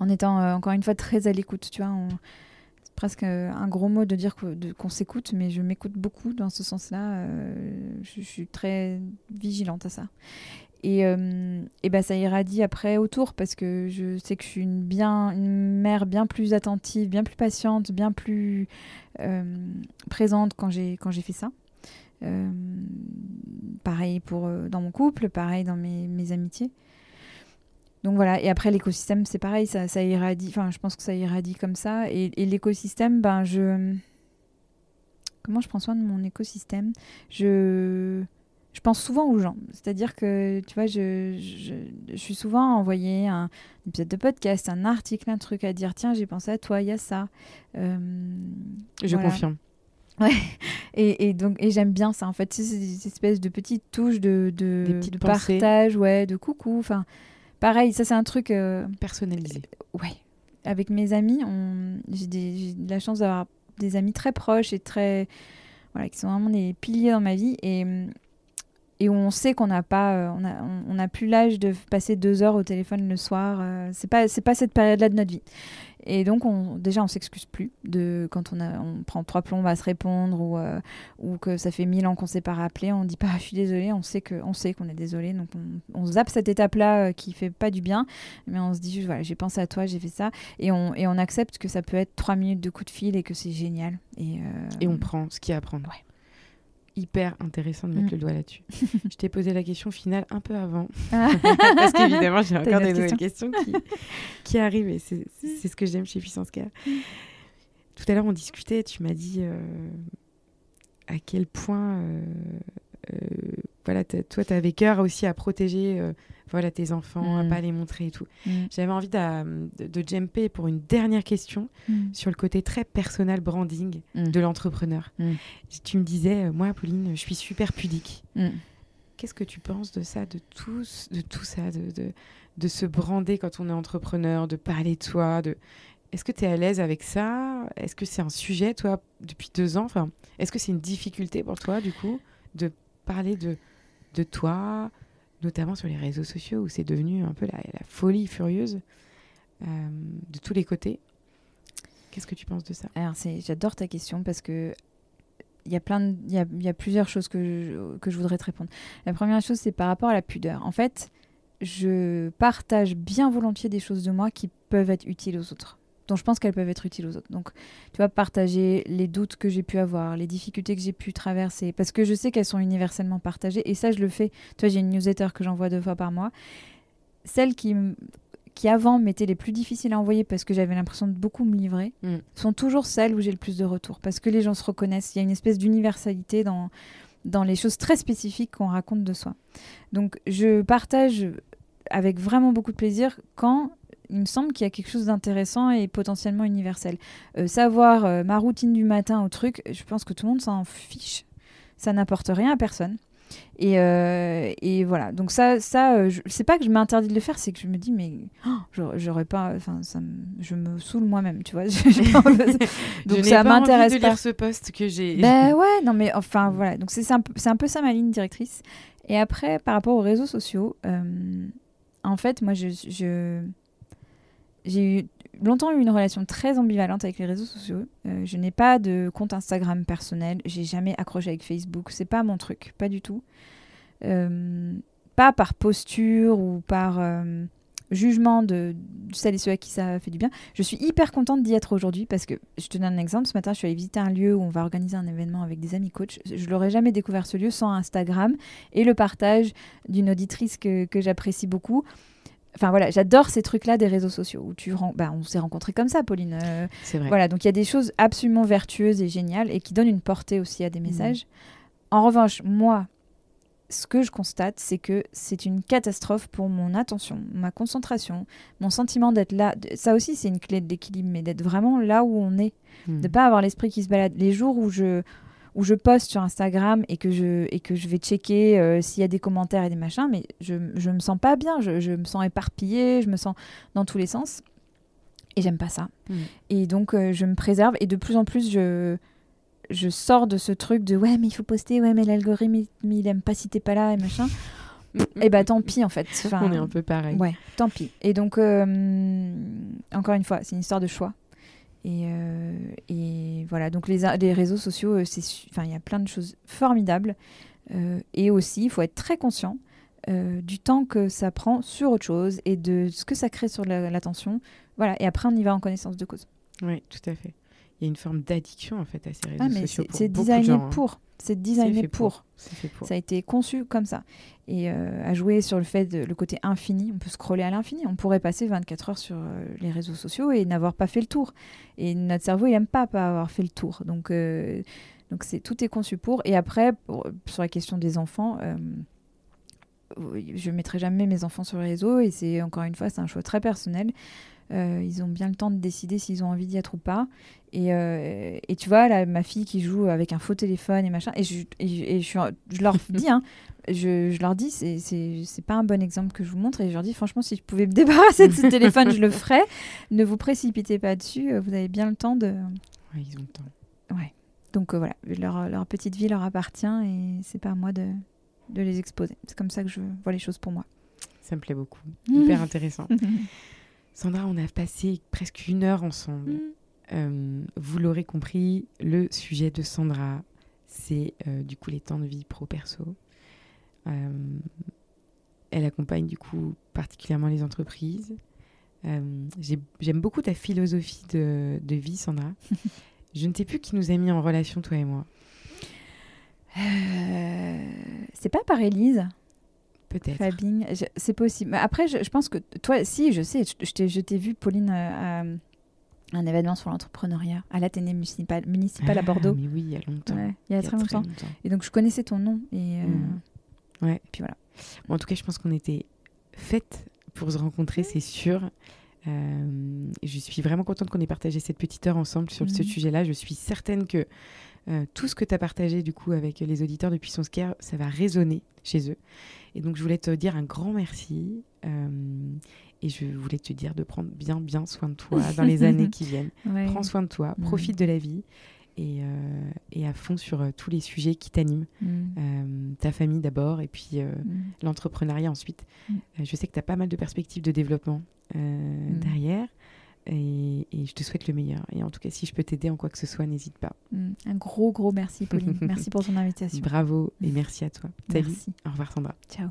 En étant encore une fois très à l'écoute, tu vois. Presque un gros mot de dire qu'on s'écoute, mais je m'écoute beaucoup dans ce sens-là. Euh, je, suis très vigilante à ça. Et, euh, et ben ça irradie après autour parce que je sais que je suis une, bien, une mère bien plus attentive, bien plus patiente, bien plus euh, présente quand j'ai fait ça. Euh, pareil pour dans mon couple, pareil dans mes amitiés. Donc voilà, et après l'écosystème, c'est pareil, ça, ça irradie, enfin je pense que ça irradie comme ça. Et, et l'écosystème, ben je... Comment je prends soin de mon écosystème? Je... je pense souvent aux gens. C'est-à-dire que, tu vois, je, je, je, suis souvent envoyé un épisode de podcast, un article, un truc à dire, tiens, j'ai pensé à toi, il y a ça. Euh, je voilà. confirme. Ouais, et, et donc et j'aime bien ça en fait, c'est ces espèces de petites touches de, de, de partage, ouais, de coucou, enfin Pareil, ça c'est un truc euh, personnalisé. Euh, ouais. Avec mes amis, j'ai de la chance d'avoir des amis très proches et très voilà, qui sont vraiment des piliers dans ma vie et et où on sait qu'on n'a pas euh, on a on, on plus l'âge de passer deux heures au téléphone le soir euh, c'est pas c'est pas cette période là de notre vie et donc on, déjà on s'excuse plus de quand on a on prend trois plombes à se répondre ou euh, ou que ça fait mille ans qu'on s'est pas rappelé on dit pas je suis désolé on sait qu'on est désolé donc on, on zappe cette étape là euh, qui fait pas du bien mais on se dit juste voilà j'ai pensé à toi j'ai fait ça et on et on accepte que ça peut être trois minutes de coup de fil et que c'est génial et euh, et on prend ce qu'il y a à prendre. Ouais hyper intéressant de mettre mmh. le doigt là-dessus. je t'ai posé la question finale un peu avant, parce qu'évidemment j'ai encore des nouvelles questions qui, qui arrivent et c'est ce que j'aime chez Puissance Care. Tout à l'heure on discutait, tu m'as dit euh, à quel point euh, euh, voilà, toi tu avais cœur aussi à protéger voilà, tes enfants, mmh. à pas les montrer et tout. Mmh. J'avais envie de, de, jumper pour une dernière question mmh. sur le côté très personnel branding de l'entrepreneur. Tu me disais, euh, moi, Pauline, je suis super pudique. Qu'est-ce que tu penses de ça, de tout, de tout ça, de, de, de, se brander quand on est entrepreneur, de parler de toi de... Est-ce que tu es à l'aise avec ça? Est-ce que c'est un sujet, toi, depuis deux ans? Enfin, Est-ce que c'est une difficulté pour toi, du coup, de parler de, de toi, notamment sur les réseaux sociaux où c'est devenu un peu la, folie furieuse euh, de tous les côtés. Qu'est-ce que tu penses de ça? Alors, j'adore ta question parce que il y a plein, il y plusieurs choses que je voudrais te répondre. La première chose, c'est par rapport à la pudeur. En fait, je partage bien volontiers des choses de moi qui peuvent être utiles aux autres dont je pense qu'elles peuvent être utiles aux autres. Donc, tu vois, partager les doutes que j'ai pu avoir, les difficultés que j'ai pu traverser, parce que je sais qu'elles sont universellement partagées, et ça, je le fais. Tu vois, j'ai une newsletter que j'envoie deux fois par mois. Celles qui, qui avant m'étaient les plus difficiles à envoyer parce que j'avais l'impression de beaucoup me livrer, mm. sont toujours celles où j'ai le plus de retours, parce que les gens se reconnaissent. Il y a une espèce d'universalité dans dans les choses très spécifiques qu'on raconte de soi. Donc je partage avec vraiment beaucoup de plaisir quand il me semble qu'il y a quelque chose d'intéressant et potentiellement universel. Euh, savoir euh, ma routine du matin au truc, je pense que tout le monde s'en fiche. Ça n'apporte rien à personne. Et, euh, et, voilà. Donc ça, ça c'est pas que je m'interdis de le faire, c'est que je me dis mais oh, j'aurais pas, enfin ça, je me saoule moi-même, tu vois. donc je ça m'intéresse pas. De lire ce poste que j'ai. Ben ouais, non mais enfin voilà. Donc c'est un, un, peu ça ma ligne directrice. Et après, par rapport aux réseaux sociaux, euh, en fait, moi je, je j'ai eu longtemps eu une relation très ambivalente avec les réseaux sociaux. Euh, je n'ai pas de compte Instagram personnel. J'ai jamais accroché avec Facebook. C'est pas mon truc, pas du tout. Euh, pas par posture ou par euh, jugement de, celles et ceux à qui ça fait du bien. Je suis hyper contente d'y être aujourd'hui parce que je te donne un exemple. Ce matin, je suis allée visiter un lieu où on va organiser un événement avec des amis coachs. Je l'aurais jamais découvert ce lieu sans Instagram et le partage d'une auditrice que j'apprécie beaucoup. Enfin voilà, j'adore ces trucs-là des réseaux sociaux où tu bah, on s'est rencontrés comme ça, Pauline. Euh, C'est vrai. voilà, donc il y a des choses absolument vertueuses et géniales et qui donnent une portée aussi à des messages. En revanche, moi, ce que je constate, c'est que c'est une catastrophe pour mon attention, ma concentration, mon sentiment d'être là. Ça aussi, c'est une clé de l'équilibre, mais d'être vraiment là où on est, Mm. de pas avoir l'esprit qui se balade. Les jours où je où je poste sur Instagram et que je et que je vais checker euh, s'il y a des commentaires et des machins, mais je je me sens pas bien, je, je me sens éparpillée, je me sens dans tous les sens et j'aime pas ça. Mm. Et donc, euh, je me préserve et de plus en plus, je, je sors de ce truc de ouais, mais il faut poster, ouais, mais l'algorithme, il, il aime pas si t'es pas là et machin. et bah, tant pis en fait. Enfin, On est un peu pareil. Ouais, tant pis. Et donc, euh, encore une fois, c'est une histoire de choix. Et, euh, et voilà, donc les, les réseaux sociaux, euh, il y a plein de choses formidables. Euh, et aussi, il faut être très conscient du temps que ça prend sur autre chose et de ce que ça crée sur la- l'attention. Voilà, et après, on y va en connaissance de cause. Oui, tout à fait. Il y a une forme d'addiction en fait à ces réseaux Ah, mais sociaux. c'est de designé hein. pour. C'est designé fait pour. Ça a été conçu comme ça. Et euh, à jouer sur le fait de, le côté infini, on peut scroller à l'infini. On pourrait passer 24 heures sur euh, les réseaux sociaux et n'avoir pas fait le tour. Et notre cerveau, il aime pas pas avoir fait le tour. Donc, euh, donc c'est tout est conçu pour. Et après, pour- sur la question des enfants, euh, je mettrai jamais mes enfants sur les réseaux. Et c'est encore une fois, c'est un choix très personnel. Euh, ils ont bien le temps de décider s'ils ont envie d'y être ou pas. Et, euh, et tu vois, là, ma fille qui joue avec un faux téléphone et machin, et je, et, et je, leur dis, hein, je, je leur dis, c'est- pas un bon exemple que je vous montre, et je leur dis, franchement, si je pouvais me débarrasser de ce téléphone, je le ferais. Ne vous précipitez pas dessus, euh, vous avez bien le temps de. Ouais, ils ont le temps. Donc euh, voilà, leur, leur petite vie leur appartient, et c'est pas à moi de, de les exposer. C'est comme ça que je vois les choses pour moi. Ça me plaît beaucoup. Hyper intéressant. Sandra, on a passé presque une heure ensemble. Euh, vous l'aurez compris, le sujet de Sandra, c'est euh, du coup les temps de vie pro-perso. Euh, elle accompagne du coup particulièrement les entreprises. J'ai- J'aime beaucoup ta philosophie de, de vie, Sandra. Je ne sais plus qui nous a mis en relation, toi et moi. C'est pas par Élise? Peut-être. C'est possible. Après, je, je pense que toi, si, je sais, je, je t'ai- vu, Pauline, un événement sur l'entrepreneuriat à l'Athénée municipal, municipal à Ah, Bordeaux. Mais oui, il y a longtemps. Ouais, il y a très longtemps. longtemps. Et donc, je connaissais ton nom. Et, euh, Mm. Ouais. puis voilà. Bon, en tout cas, je pense qu'on était faites pour se rencontrer, c'est sûr. Euh, je suis vraiment contente qu'on ait partagé cette petite heure ensemble sur ce Mhm. sujet-là. Je suis certaine que euh, tout ce que tu as partagé du coup avec les auditeurs de Puissance Care, ça va résonner chez eux. Et donc, je voulais te dire un grand merci. euh, et je voulais te dire de prendre bien, bien soin de toi dans les années qui viennent. Ouais. Prends soin de toi, profite de la vie et, euh, et à fond sur euh, tous les sujets qui t'animent. Mm. Euh, ta famille d'abord et puis Mm. l'entrepreneuriat ensuite. Mm. Je sais que tu as pas mal de perspectives de développement derrière et, et je te souhaite le meilleur. Et en tout cas, si je peux t'aider en quoi que ce soit, n'hésite pas. Un gros, gros merci, Pauline. merci pour ton invitation. Bravo et merci à toi. Salut. Merci. Au revoir Sandra. Ciao.